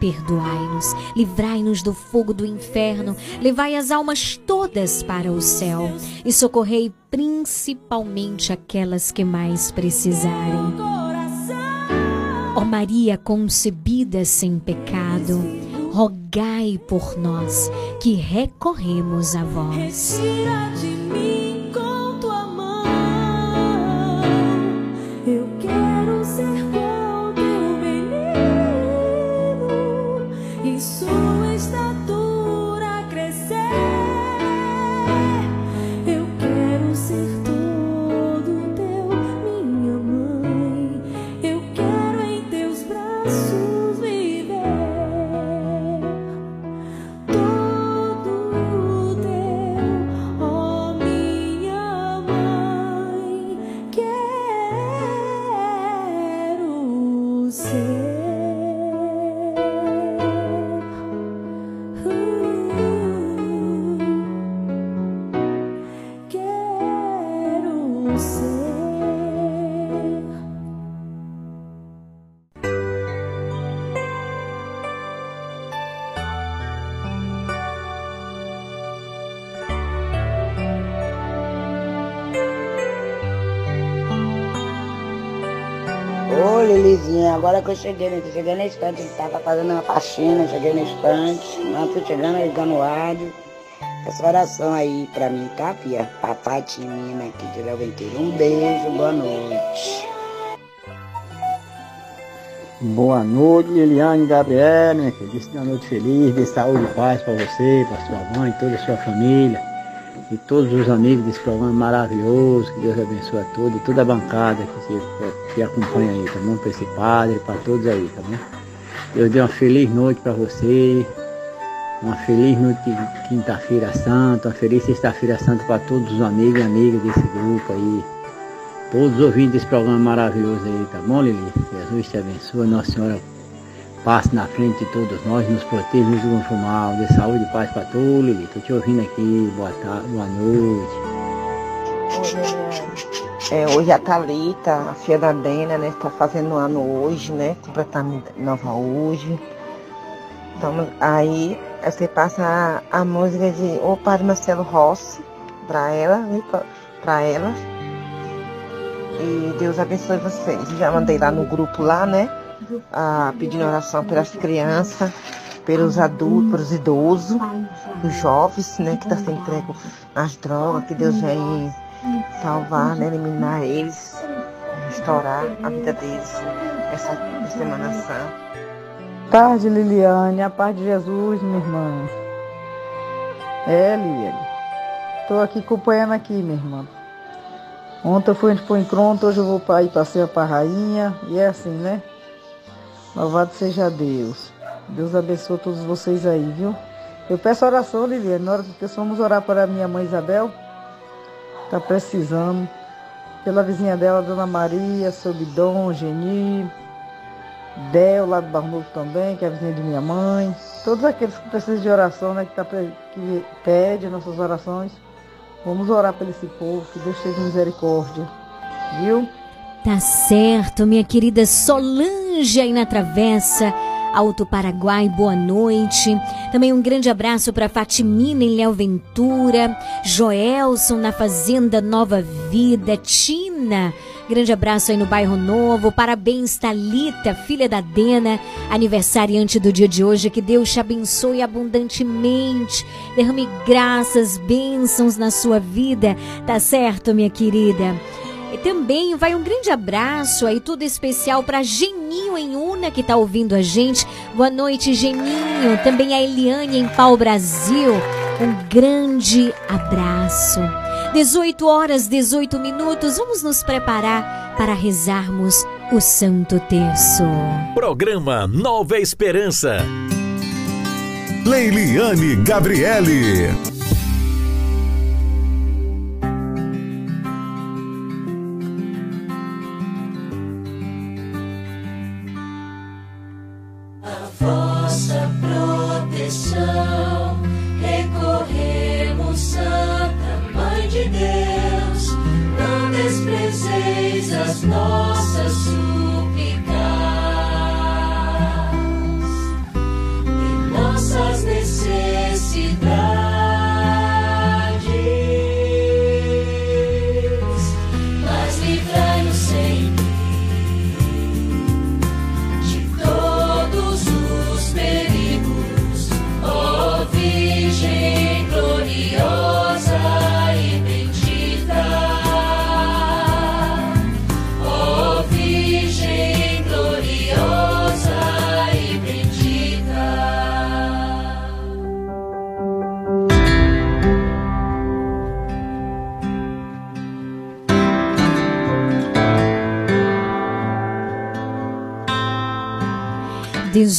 perdoai-nos, livrai-nos do fogo do inferno, levai as almas todas para o céu e socorrei principalmente aquelas que mais precisarem. Ó Maria concebida sem pecado, rogai por nós que recorremos a vós. Lilizinha, agora que eu cheguei, né? Cheguei na estante, ele tava fazendo uma faxina, cheguei na estante, mas tô chegando ligando o rádio. Essa oração aí pra mim, tá, Pia? Papai Timina aqui de Léo Ventura. Um beijo, boa noite. Boa noite, Liliane Gabriel, minha querida. Uma noite feliz, de saúde e paz para você, para sua mãe, toda a sua família e todos os amigos desse programa maravilhoso. Que Deus abençoe a todos e toda a bancada que, que, acompanha aí, tá bom? Para esse padre, para todos aí, tá bom? Deus dê uma feliz noite para você, uma feliz noite de quinta-feira santa, uma feliz sexta-feira santa para todos os amigos e amigas desse grupo aí. Todos os ouvintes desse programa maravilhoso aí, tá bom, Lili? Jesus te abençoe, Nossa Senhora passe na frente de todos nós, nos proteja, nos livre mal, saúde e paz para todos, Lili. Tô te ouvindo aqui, boa tarde, boa noite. É, hoje a Thalita, a filha da Dena, né, está fazendo um ano hoje, né? Completamente nova hoje. Então, aí você passa a, a música de O Padre Marcelo Rossi para ela, para ela. E Deus abençoe vocês. Já mandei lá no grupo lá, né? Ah, pedindo oração pelas crianças, pelos adultos, pelos idosos, os jovens, né? Que estão sem emprego nas drogas, que Deus vem salvar, né? Eliminar eles, restaurar a vida deles essa Semana Santa. Tarde, Liliane, a paz de Jesus, minha irmã. É, Liliane. Estou aqui acompanhando aqui, minha irmã. Ontem eu fui para o encontro, hoje eu vou para ir passear para a rainha. E é assim, né? Louvado seja Deus. Deus abençoe todos vocês aí, viu? Eu peço oração, Liliane, na hora que vamos orar para minha mãe Isabel. Tá precisando. Pela vizinha dela, Dona Maria, seu Bidon, Geni, Del, lá do Barnovo também, que é a vizinha de minha mãe. Todos aqueles que precisam de oração, né? Que, tá, que pede nossas orações. Vamos orar por esse povo, que Deus tenha misericórdia. Viu? Tá certo, minha querida Solange aí na travessa. Alto Paraguai, boa noite. Também um grande abraço para Fatimina em Léo Ventura, Joelson na Fazenda Nova Vida, Tina. Grande abraço aí no bairro Novo. Parabéns, Talita, filha da Dena, aniversariante do dia de hoje. Que Deus te abençoe abundantemente. Derrame graças, bênçãos na sua vida. Tá certo, minha querida? E também vai um grande abraço aí, tudo especial para Geninho em Una, que está ouvindo a gente. Boa noite, Geninho. Também a Eliane em Pau Brasil. Um grande abraço. 18 horas, 18 minutos. Vamos nos preparar para rezarmos o Santo Terço. Programa Nova Esperança. Leiliane Gabriele. so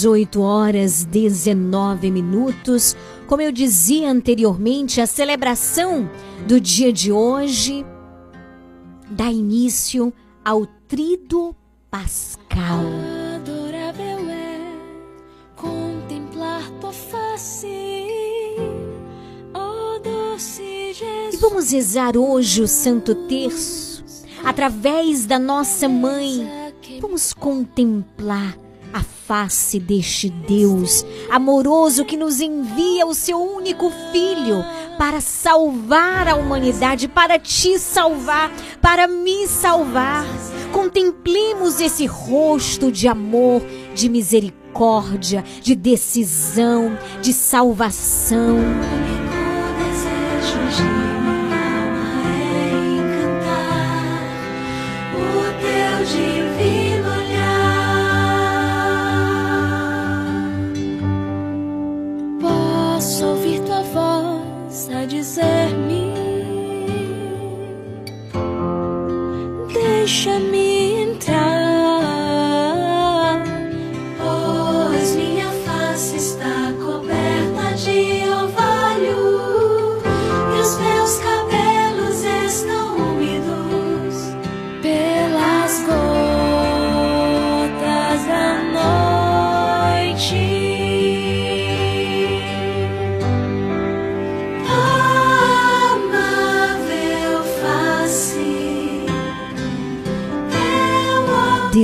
Dezoito horas 19 minutos. Como eu dizia anteriormente, a celebração do dia de hoje dá início ao Trido Pascal. Adorável é contemplar tua face, oh doce Jesus. E vamos rezar hoje o Santo Terço através da nossa mãe. Vamos contemplar a face deste Deus amoroso que nos envia o seu único filho para salvar a humanidade, para te salvar, para me salvar. contemplemos esse rosto de amor, de misericórdia, de decisão, de salvação. 生命。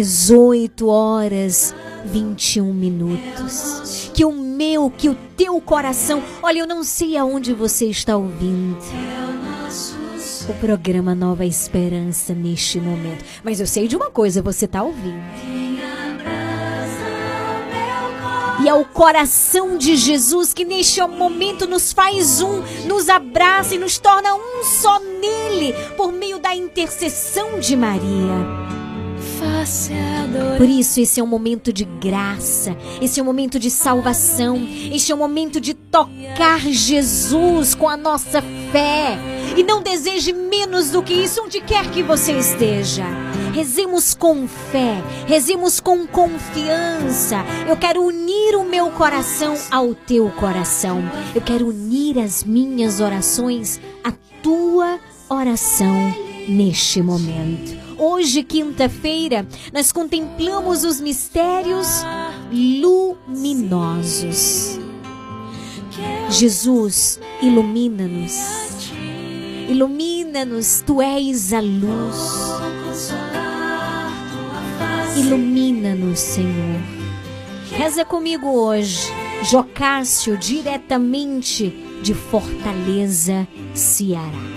18 horas 21 minutos. Que o meu, que o teu coração. Olha, eu não sei aonde você está ouvindo. O programa Nova Esperança neste momento. Mas eu sei de uma coisa, você está ouvindo. E é o coração de Jesus que neste momento nos faz um, nos abraça e nos torna um só nele, por meio da intercessão de Maria. Por isso, esse é um momento de graça, esse é um momento de salvação, este é um momento de tocar Jesus com a nossa fé. E não deseje menos do que isso, onde quer que você esteja. Rezemos com fé, rezemos com confiança. Eu quero unir o meu coração ao teu coração. Eu quero unir as minhas orações à tua oração neste momento. Hoje, quinta-feira, nós contemplamos os mistérios luminosos. Jesus, ilumina-nos. Ilumina-nos, tu és a luz. Ilumina-nos, Senhor. Reza comigo hoje, Jocássio, diretamente de Fortaleza, Ceará.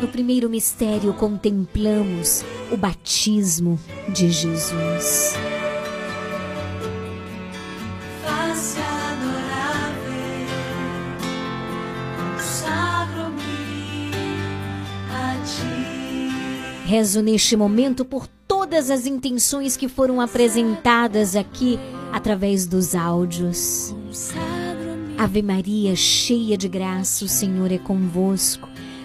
No primeiro mistério contemplamos o batismo de Jesus. Rezo neste momento por todas as intenções que foram apresentadas aqui através dos áudios. Ave Maria, cheia de graça, o Senhor é convosco.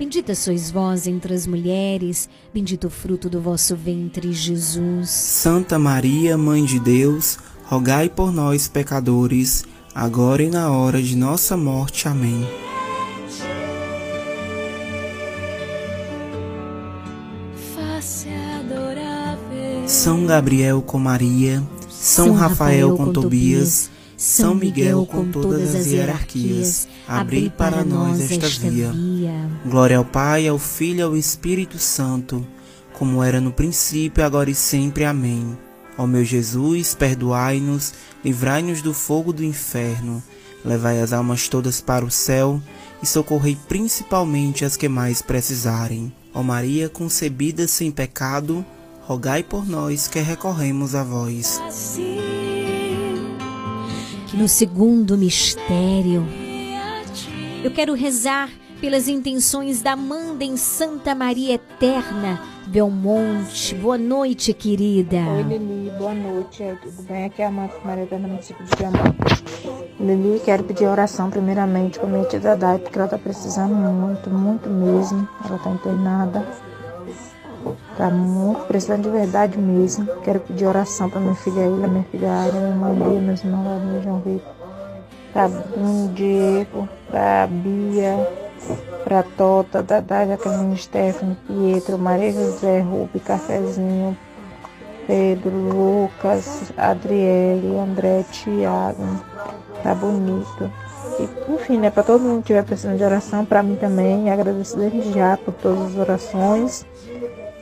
Bendita sois vós entre as mulheres, bendito o fruto do vosso ventre, Jesus. Santa Maria, Mãe de Deus, rogai por nós, pecadores, agora e na hora de nossa morte. Amém. São Gabriel com Maria, São, Rafael, com, Tobias, São Miguel com todas as hierarquias, abri para nós esta via. Glória ao Pai, ao Filho e ao Espírito Santo, como era no princípio, agora e sempre. Amém. Ó meu Jesus, perdoai-nos, livrai-nos do fogo do inferno, levai as almas todas para o céu e socorrei principalmente as que mais precisarem. Ó Maria concebida sem pecado, rogai por nós que recorremos a vós. Que no segundo mistério, eu quero rezar pelas intenções da Amanda em Santa Maria Eterna, Belmonte. Boa noite, querida. Oi, Lili. Boa noite. Tudo bem? Aqui é a Amanda Maria Eterna, município de Belmonte. Lili, quero pedir oração primeiramente para minha tia Dadai, porque ela está precisando muito, muito mesmo. Ela está internada. Tá muito precisando de verdade mesmo. Quero pedir oração para minha filha Ilha, minha filha Aira, minha mãe meus irmãos meu João Vitor, para Bruno Diego, para Bia, para Tota, Dadá, Jaqueline Stephanie, Pietro, Maria José, Rubi, Cafezinho, Pedro, Lucas, Adriele, André, Tiago, tá bonito. E, enfim, né, para todo mundo que estiver precisando de oração, para mim também, agradeço desde já por todas as orações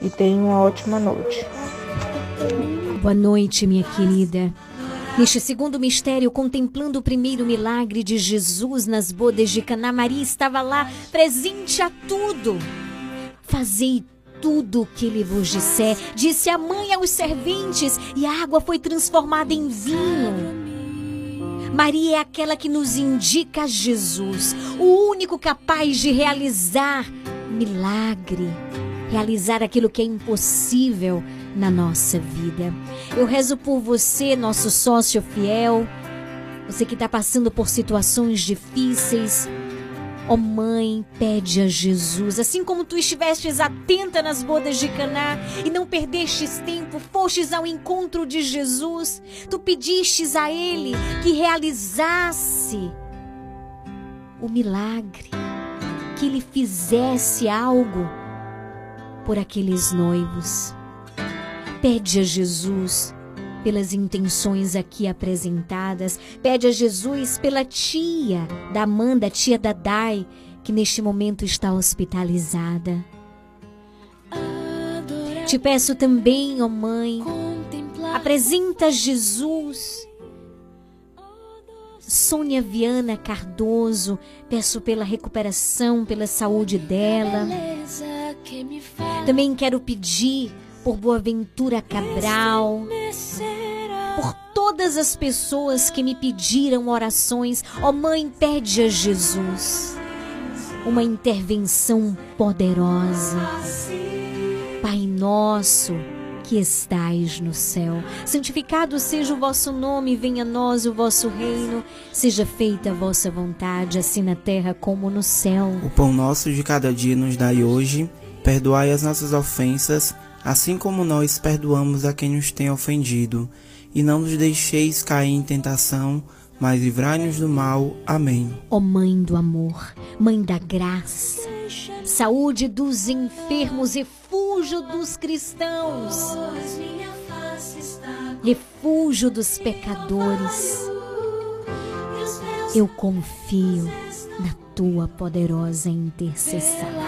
e tenha uma ótima noite. Boa noite, minha querida. Neste segundo mistério, contemplando o primeiro milagre de Jesus nas bodas de Caná, Maria estava lá, presente a tudo. Fazei tudo o que ele vos disser, disse a mãe aos serventes, e a água foi transformada em vinho. Maria é aquela que nos indica Jesus, o único capaz de realizar milagre, realizar aquilo que é impossível na nossa vida. Eu rezo por você, nosso sócio fiel, você que está passando por situações difíceis. Ó oh mãe, pede a Jesus, assim como tu estivestes atenta nas bodas de Caná e não perdestes tempo, fostes ao encontro de Jesus, tu pedistes a ele que realizasse o milagre, que ele fizesse algo por aqueles noivos. Pede a Jesus pelas intenções aqui apresentadas. Pede a Jesus pela tia da Amanda, tia da Dai, que neste momento está hospitalizada. Te peço também, ó oh mãe, apresenta Jesus. Sônia Viana Cardoso, peço pela recuperação, pela saúde dela. Também quero pedir por Boaventura Cabral, por todas as pessoas que me pediram orações. Ó oh, Mãe, pede a Jesus uma intervenção poderosa. Pai nosso que estais no céu, santificado seja o vosso nome, venha a nós o vosso reino, seja feita a vossa vontade, assim na terra como no céu. O pão nosso de cada dia nos dai hoje, perdoai as nossas ofensas, assim como nós perdoamos a quem nos tem ofendido, e não nos deixeis cair em tentação, mas livrai-nos do mal. Amém. Ó Mãe do amor, Mãe da graça, saúde dos enfermos e refúgio dos cristãos, refúgio dos pecadores. Eu confio na tua poderosa intercessão.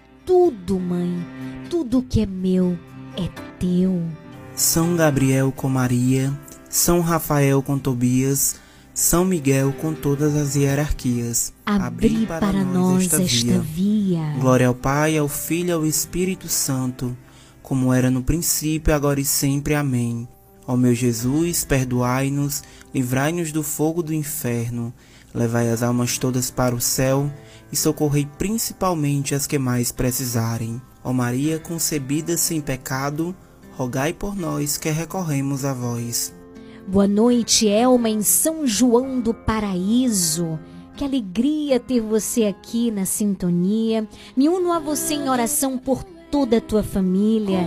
tudo, mãe, tudo que é meu é teu. São Gabriel com Maria, São Rafael com Tobias, São Miguel com todas as hierarquias. Abri para, nós esta, via. Glória ao Pai, ao Filho e ao Espírito Santo, como era no princípio, agora e sempre. Amém. Ó meu Jesus, perdoai-nos, livrai-nos do fogo do inferno, levai as almas todas para o céu e socorrei principalmente as que mais precisarem. Ó Maria concebida sem pecado, rogai por nós que recorremos a vós. Boa noite, Elma, em São João do Paraíso. Que alegria ter você aqui na sintonia. Me uno a você em oração por toda a tua família.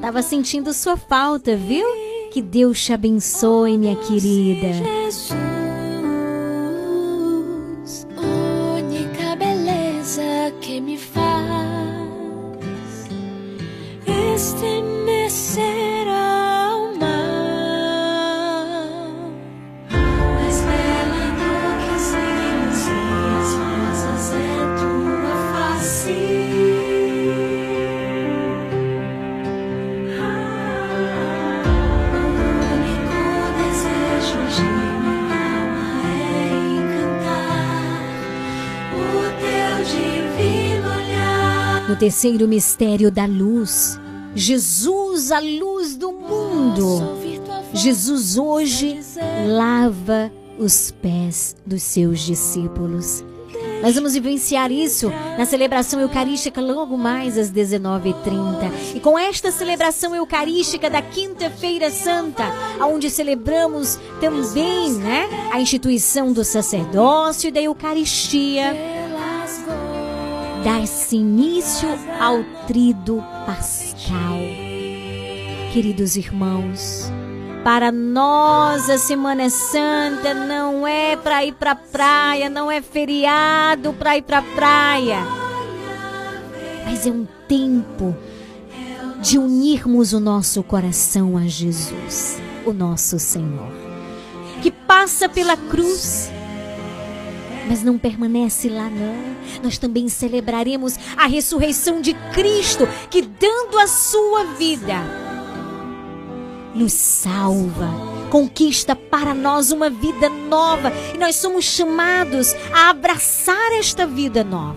Tava sentindo sua falta, viu? Que Deus te abençoe, minha querida. Estremecer a do que é tua face. O único desejo de é encantar o teu divino olhar. Terceiro mistério da luz, Jesus, a luz do mundo. Jesus hoje lava os pés dos seus discípulos. Nós vamos vivenciar isso na celebração eucarística logo mais às 19h30. E com esta celebração eucarística da Quinta-feira Santa, onde celebramos também né, a instituição do sacerdócio e da Eucaristia. Dá-se início ao trido pascal. Queridos irmãos, para nós a Semana Santa não é para ir para praia, não é feriado para ir para praia, mas é um tempo de unirmos o nosso coração a Jesus, o nosso Senhor, que passa pela cruz mas não permanece lá não. Nós também celebraremos a ressurreição de Cristo, que dando a sua vida nos salva, conquista para nós uma vida nova, e nós somos chamados a abraçar esta vida nova.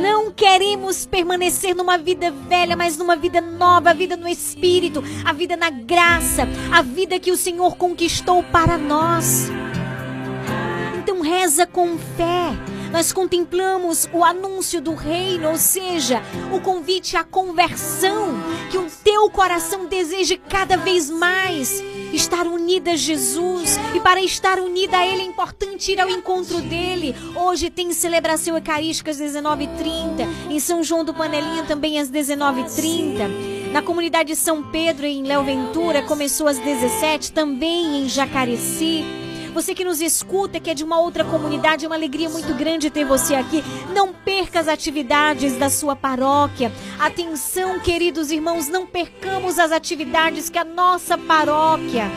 Não queremos permanecer numa vida velha, mas numa vida nova, a vida no Espírito, a vida na graça, a vida que o Senhor conquistou para nós reza com fé. Nós contemplamos o anúncio do reino, ou seja, o convite à conversão, que o teu coração deseje cada vez mais estar unida a Jesus. E para estar unida a Ele é importante ir ao encontro dele. Hoje tem celebração eucarística às 19h30. Em São João do Panelinha também às 19h30. Na comunidade São Pedro, em Léo Ventura, começou às 17 também em Jacareci. Você que nos escuta, que é de uma outra comunidade, é uma alegria muito grande ter você aqui. Não perca as atividades da sua paróquia. Atenção, queridos irmãos, não percamos as atividades que a nossa paróquia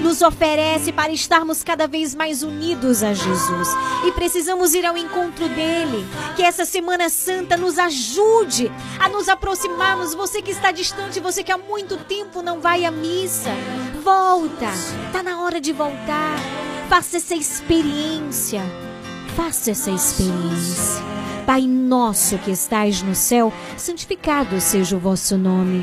nos oferece para estarmos cada vez mais unidos a Jesus. E precisamos ir ao encontro dele. Que essa Semana Santa nos ajude a nos aproximarmos. Você que está distante, você que há muito tempo não vai à missa, volta. Está na hora de voltar. Faça essa experiência. Faça essa experiência. Pai nosso que estais no céu, santificado seja o vosso nome.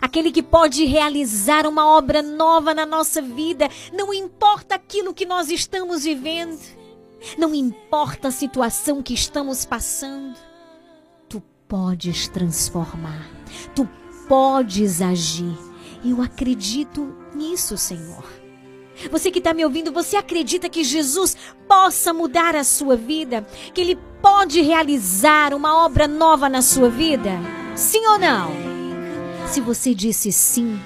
Aquele que pode realizar uma obra nova na nossa vida, não importa aquilo que nós estamos vivendo, não importa a situação que estamos passando, tu podes transformar, tu podes agir. Eu acredito nisso, Senhor. Você que está me ouvindo, você acredita que Jesus possa mudar a sua vida? Que Ele pode realizar uma obra nova na sua vida? Sim ou não? Se você disse sim,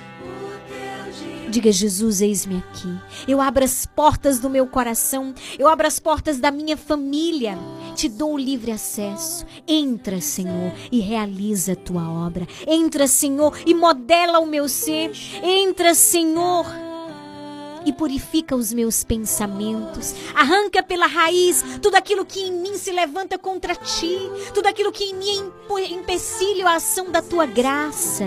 diga: Jesus, eis-me aqui. Eu abro as portas do meu coração, eu abro as portas da minha família. Te dou livre acesso. Entra, Senhor, e realiza a tua obra. Entra, Senhor, e modela o meu ser. Entra, Senhor e purifica os meus pensamentos. Arranca pela raiz tudo aquilo que em mim se levanta contra ti, tudo aquilo que em mim empecilha a ação da tua graça.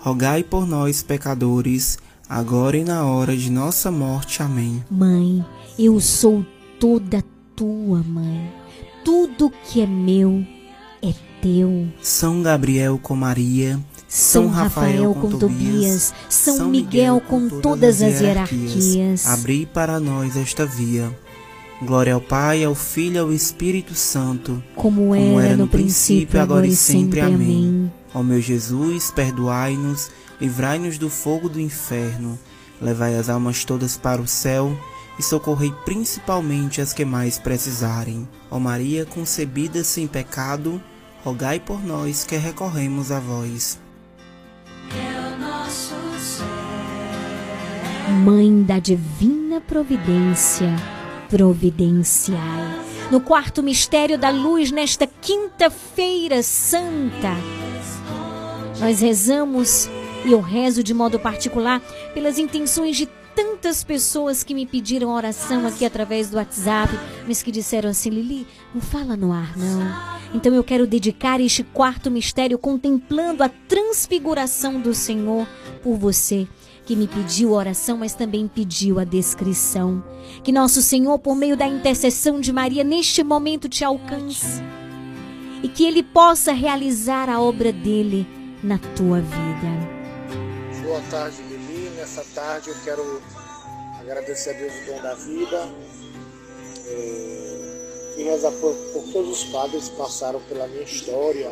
rogai por nós, pecadores, agora e na hora de nossa morte. Amém. Mãe, eu sou toda tua, mãe. Tudo que é meu é teu. São Gabriel com Maria, São Rafael com Tobias, São Miguel com todas as hierarquias. Abri para nós esta via. Glória ao Pai, ao Filho e ao Espírito Santo, Como era no princípio, agora e sempre. Amém. Ó meu Jesus, perdoai-nos, livrai-nos do fogo do inferno, levai as almas todas para o céu e socorrei principalmente as que mais precisarem. Ó Maria concebida sem pecado, rogai por nós que recorremos a vós. Mãe da divina providência, providenciai. No quarto mistério da luz, nesta quinta-feira santa, nós rezamos e eu rezo de modo particular pelas intenções de tantas pessoas que me pediram oração aqui através do WhatsApp, mas que disseram assim: Lili, não fala no ar, não. Então eu quero dedicar este quarto mistério contemplando a transfiguração do Senhor por você que me pediu oração, mas também pediu a descrição. Que nosso Senhor, por meio da intercessão de Maria, neste momento te alcance e que Ele possa realizar a obra dele na tua vida. Boa tarde, Lili. Nessa tarde eu quero agradecer a Deus o dom da vida é, e rezar por, por todos os padres que passaram pela minha história,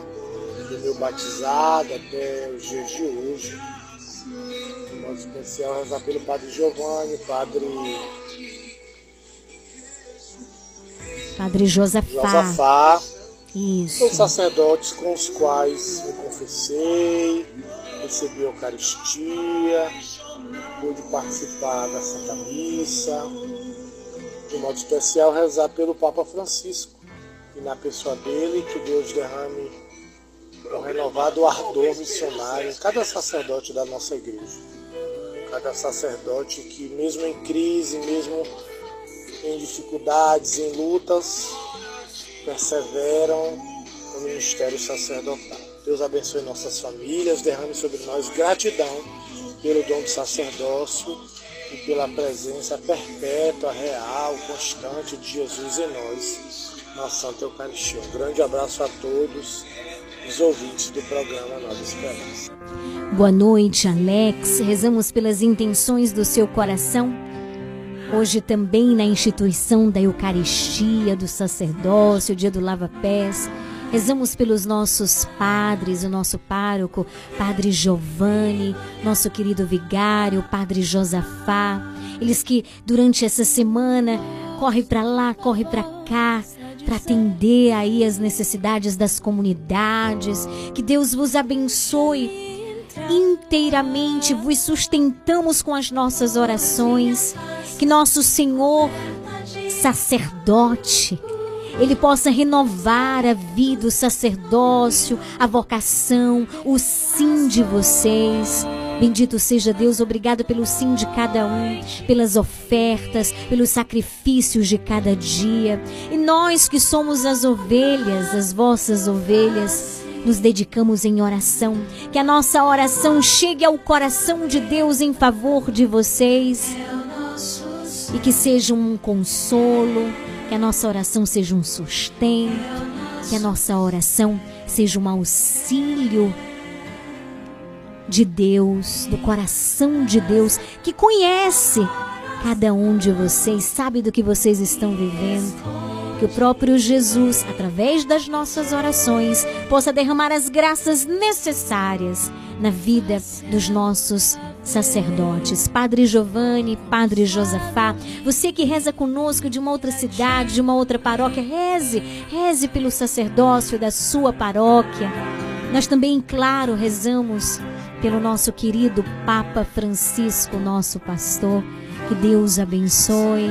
do meu batizado até os dias de hoje. De modo especial, rezar pelo Padre Giovanni, Padre Padre Josafá. Josafá, Isso. São sacerdotes com os quais me confessei, recebi a Eucaristia, pude participar da Santa Missa, de modo especial rezar pelo Papa Francisco e na pessoa dele que Deus derrame um renovado ardor missionário em cada sacerdote da nossa igreja. Cada sacerdote que mesmo em crise, mesmo em dificuldades, em lutas, perseveram no ministério sacerdotal. Deus abençoe nossas famílias, derrame sobre nós gratidão pelo dom do sacerdócio e pela presença perpétua, real, constante de Jesus em nós, na Santa Eucaristia. Um grande abraço a todos os ouvintes do programa Nova Esperança. Boa noite, Alex. Rezamos pelas intenções do seu coração. Hoje também na instituição da Eucaristia, do sacerdócio, dia do lava-pés. Rezamos pelos nossos padres, o nosso pároco, Padre Giovanni, nosso querido vigário, Padre Josafá. Eles que durante essa semana corre para lá, corre para cá, para atender aí as necessidades das comunidades. Que Deus vos abençoe inteiramente, vos sustentamos com as nossas orações. Que nosso Senhor sacerdote ele possa renovar a vida, o sacerdócio, a vocação, o sim de vocês. Bendito seja Deus, obrigado pelo sim de cada um, pelas ofertas, pelos sacrifícios de cada dia. E nós que somos as ovelhas, as vossas ovelhas, nos dedicamos em oração. Que a nossa oração chegue ao coração de Deus em favor de vocês. E que seja um consolo, que a nossa oração seja um sustento, que a nossa oração seja um auxílio de Deus, do coração de Deus, que conhece cada um de vocês, sabe do que vocês estão vivendo. Que o próprio Jesus, através das nossas orações, possa derramar as graças necessárias na vida dos nossos sacerdotes. Padre Giovanni, Padre Josafá, você que reza conosco de uma outra cidade, de uma outra paróquia, reze, reze pelo sacerdócio da sua paróquia. Nós também, claro, rezamos pelo nosso querido Papa Francisco, nosso pastor. Que Deus abençoe.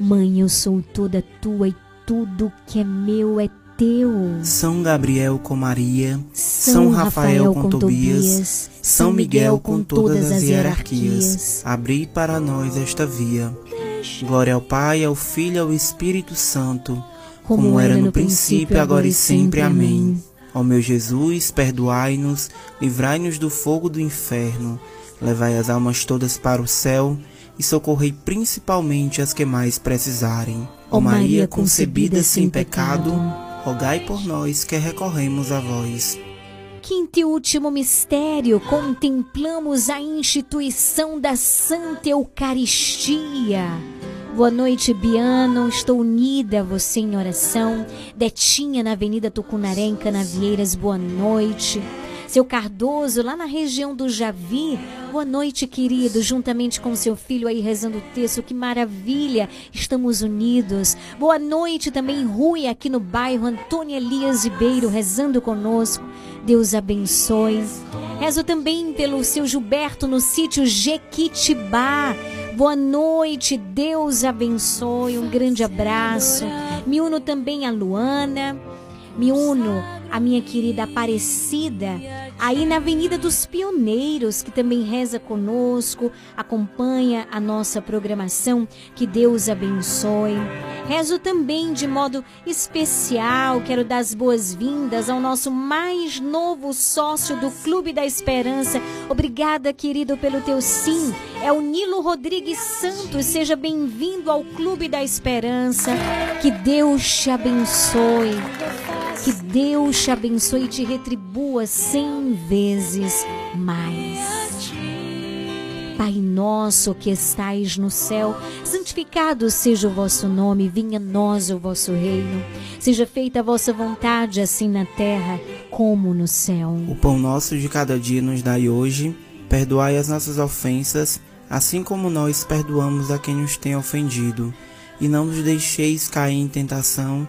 Mãe, eu sou toda tua e tudo que é meu é teu. São Gabriel com Maria, São, Rafael, com, Tobias, São Miguel com todas as hierarquias, abri para nós esta via. Glória ao Pai, ao Filho e ao Espírito Santo, como, era no princípio, agora e sempre. Amém. Ó meu Jesus, perdoai-nos, livrai-nos do fogo do inferno, levai as almas todas para o céu e socorrei principalmente as que mais precisarem. Ó Maria concebida sem pecado, rogai por nós que recorremos a vós. Quinto e último mistério, contemplamos a instituição da Santa Eucaristia. Boa noite, Biano. Estou unida a você em oração. Detinha na Avenida Tucunaré, em Canavieiras, boa noite. Seu Cardoso, lá na região do Javi. Boa noite, querido. Juntamente com seu filho aí rezando o texto. Que maravilha. Estamos unidos. Boa noite também, Rui, aqui no bairro Antônio Elias Ribeiro, rezando conosco. Deus abençoe. Rezo também pelo seu Gilberto no sítio Jequitibá. Boa noite, Deus abençoe, um grande abraço. Me uno também a Luana, me uno a minha querida Aparecida, aí na Avenida dos Pioneiros, que também reza conosco, acompanha a nossa programação. Que Deus abençoe. Rezo também de modo especial, quero dar as boas-vindas ao nosso mais novo sócio do Clube da Esperança. Obrigada, querido, pelo teu sim. É o Nilo Rodrigues Santos. Seja bem-vindo ao Clube da Esperança. Que Deus te abençoe. Que Deus te abençoe e te retribua cem vezes mais. Pai nosso que estais no céu, santificado seja o vosso nome, venha a nós o vosso reino. Seja feita a vossa vontade, assim na terra como no céu. O pão nosso de cada dia nos dai hoje, perdoai as nossas ofensas, assim como nós perdoamos a quem nos tem ofendido. E não nos deixeis cair em tentação,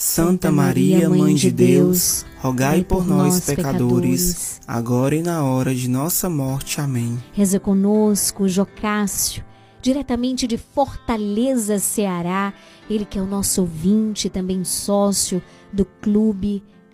Santa Maria, Mãe de Deus, rogai por nós, pecadores, agora e na hora de nossa morte. Amém. Reza conosco, Jocássio, diretamente de Fortaleza, Ceará, ele que é o nosso ouvinte, também sócio do Clube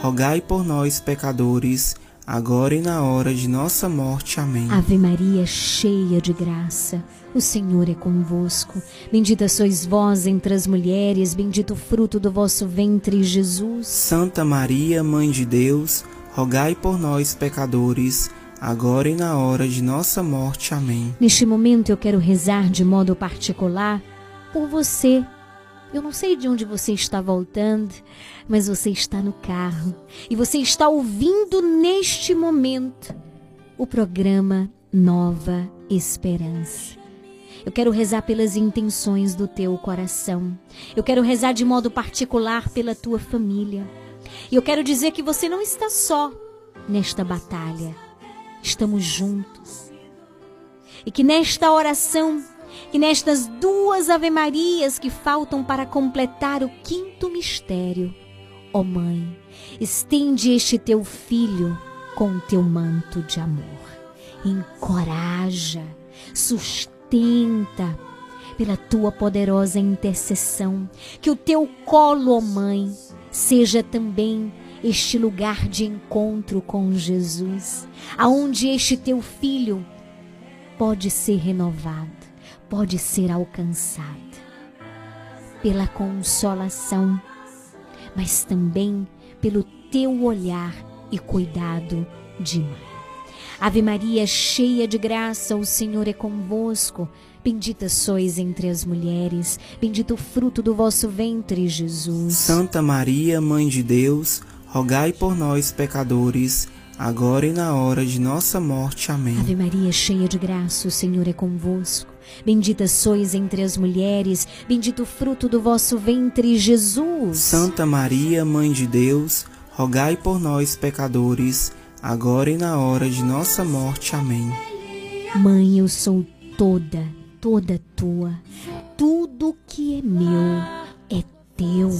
rogai por nós, pecadores, agora e na hora de nossa morte. Amém. Ave Maria, cheia de graça, o Senhor é convosco. Bendita sois vós entre as mulheres, bendito o fruto do vosso ventre, Jesus. Santa Maria, Mãe de Deus, rogai por nós, pecadores, agora e na hora de nossa morte. Amém. Neste momento eu quero rezar de modo particular por você. Eu não sei de onde você está voltando, mas você está no carro e você está ouvindo neste momento o programa Nova Esperança. Eu quero rezar pelas intenções do teu coração. Eu quero rezar de modo particular pela tua família. E eu quero dizer que você não está só nesta batalha. Estamos juntos. E que nesta oração, que nestas duas Ave-Marias que faltam para completar o quinto mistério, ó Mãe, estende este teu filho com o teu manto de amor. Encoraja, sustenta pela tua poderosa intercessão, que o teu colo, ó Mãe, seja também este lugar de encontro com Jesus, aonde este teu filho pode ser renovado, pode ser alcançado pela consolação, mas também pelo teu olhar e cuidado de mãe. Ave Maria, cheia de graça, o Senhor é convosco. Bendita sois entre as mulheres, bendito o fruto do vosso ventre, Jesus. Santa Maria, Mãe de Deus, rogai por nós, pecadores, agora e na hora de nossa morte. Amém. Ave Maria, cheia de graça, o Senhor é convosco. Bendita sois entre as mulheres, bendito o fruto do vosso ventre, Jesus. Santa Maria, Mãe de Deus, rogai por nós, pecadores, agora e na hora de nossa morte. Amém. Mãe, eu sou toda, toda tua. Tudo que é meu é teu.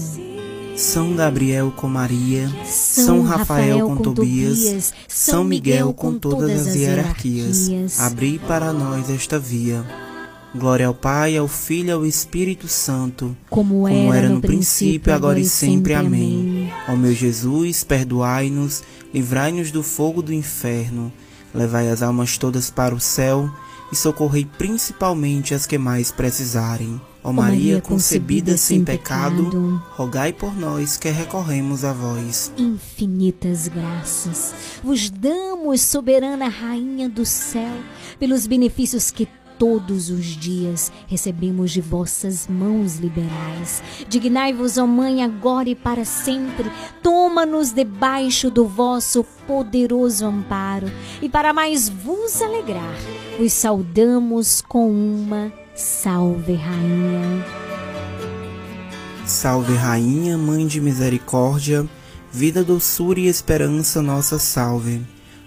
São Gabriel com Maria, São Rafael com Tobias, São Miguel com todas as hierarquias, abri para nós esta via. Glória ao Pai, ao Filho e ao Espírito Santo, como era no princípio, agora e sempre. Amém. Ó meu Jesus, perdoai-nos, livrai-nos do fogo do inferno, levai as almas todas para o céu e socorrei principalmente as que mais precisarem. Ó Maria, concebida sem pecado, rogai por nós que recorremos a vós. Infinitas graças vos damos, soberana Rainha do céu, pelos benefícios que todos os dias recebemos de vossas mãos liberais. Dignai-vos, ó Mãe, agora e para sempre. Toma-nos debaixo do vosso poderoso amparo e para mais vos alegrar, vos saudamos com uma Salve, Rainha. Salve, Rainha, Mãe de Misericórdia, vida, doçura e esperança, nossa salve.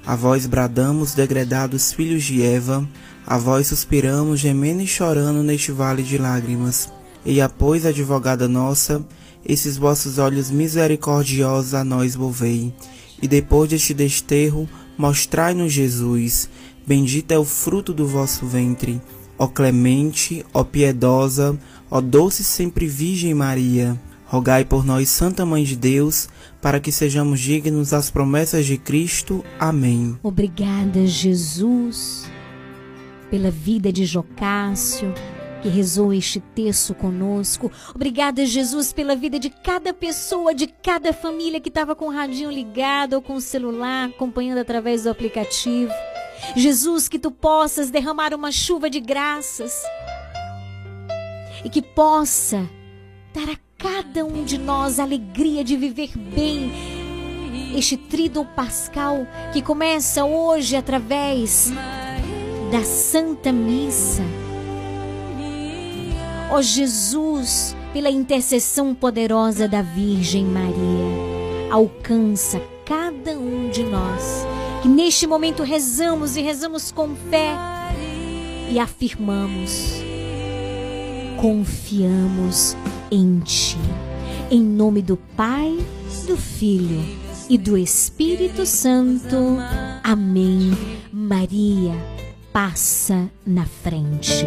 A vós bradamos, degredados filhos de Eva, a vós suspiramos, gemendo e chorando neste vale de lágrimas. E após, advogada nossa, esses vossos olhos misericordiosos a nós volvei. E depois deste desterro, mostrai-nos Jesus. Bendito é o fruto do vosso ventre. Ó clemente, ó piedosa, ó doce sempre Virgem Maria, rogai por nós, Santa Mãe de Deus, para que sejamos dignos das promessas de Cristo. Amém. Obrigada, Jesus pela vida de Jocássio, que rezou este texto conosco. Obrigada, Jesus, pela vida de cada pessoa, de cada família que estava com o radinho ligado ou com o celular, acompanhando através do aplicativo. Jesus, que tu possas derramar uma chuva de graças e que possa dar a cada um de nós a alegria de viver bem este tríduo pascal que começa hoje através da Santa Missa. Ó oh Jesus, pela intercessão poderosa da Virgem Maria, alcança cada um de nós que neste momento rezamos e rezamos com fé e afirmamos, confiamos em Ti. Em nome do Pai, do Filho e do Espírito Santo. Amém. Maria passa na frente.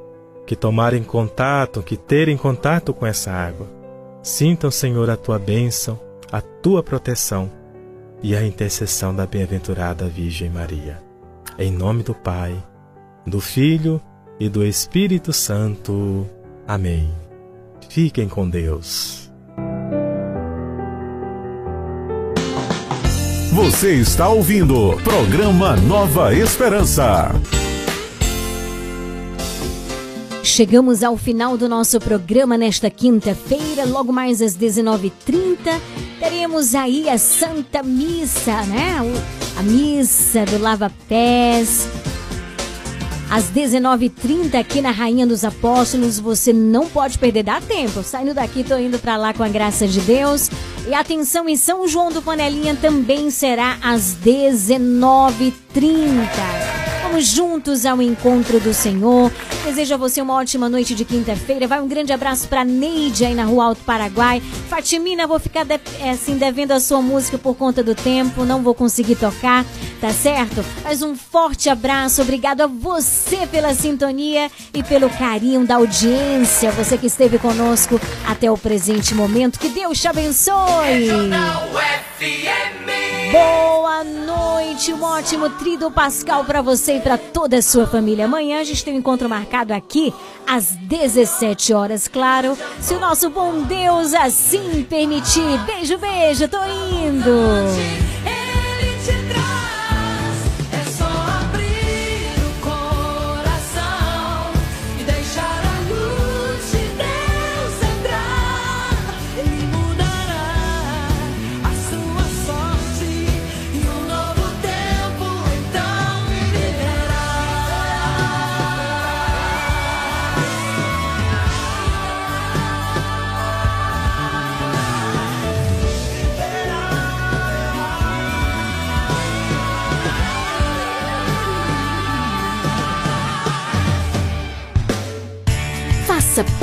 que tomarem contato, que terem contato com essa água, sintam, Senhor, a tua bênção, a tua proteção e a intercessão da bem-aventurada Virgem Maria. Em nome do Pai, do Filho e do Espírito Santo. Amém. Fiquem com Deus. Você está ouvindo programa Nova Esperança. Chegamos ao final do nosso programa nesta quinta-feira, logo mais às 19h30. Teremos aí a Santa Missa, né? A missa do Lava Pés. Às 19h30 aqui na Rainha dos Apóstolos, você não pode perder, dá tempo. Saindo daqui, tô indo para lá com a graça de Deus. E atenção, em São João do Panelinha também será às 19h30. Vamos juntos ao encontro do Senhor. Desejo a você uma ótima noite de quinta-feira. Vai um grande abraço para Neide aí na Rua Alto Paraguai. Fatimina, vou ficar de, é, assim devendo a sua música por conta do tempo, não vou conseguir tocar, tá certo? Mas um forte abraço, obrigado a você pela sintonia e pelo carinho da audiência, você que esteve conosco até o presente momento. Que Deus te abençoe. Boa noite, um ótimo trido pascal para você para toda a sua família. Amanhã a gente tem um encontro marcado aqui às 17 horas, claro. Se o nosso bom Deus assim permitir. Beijo, beijo, tô indo.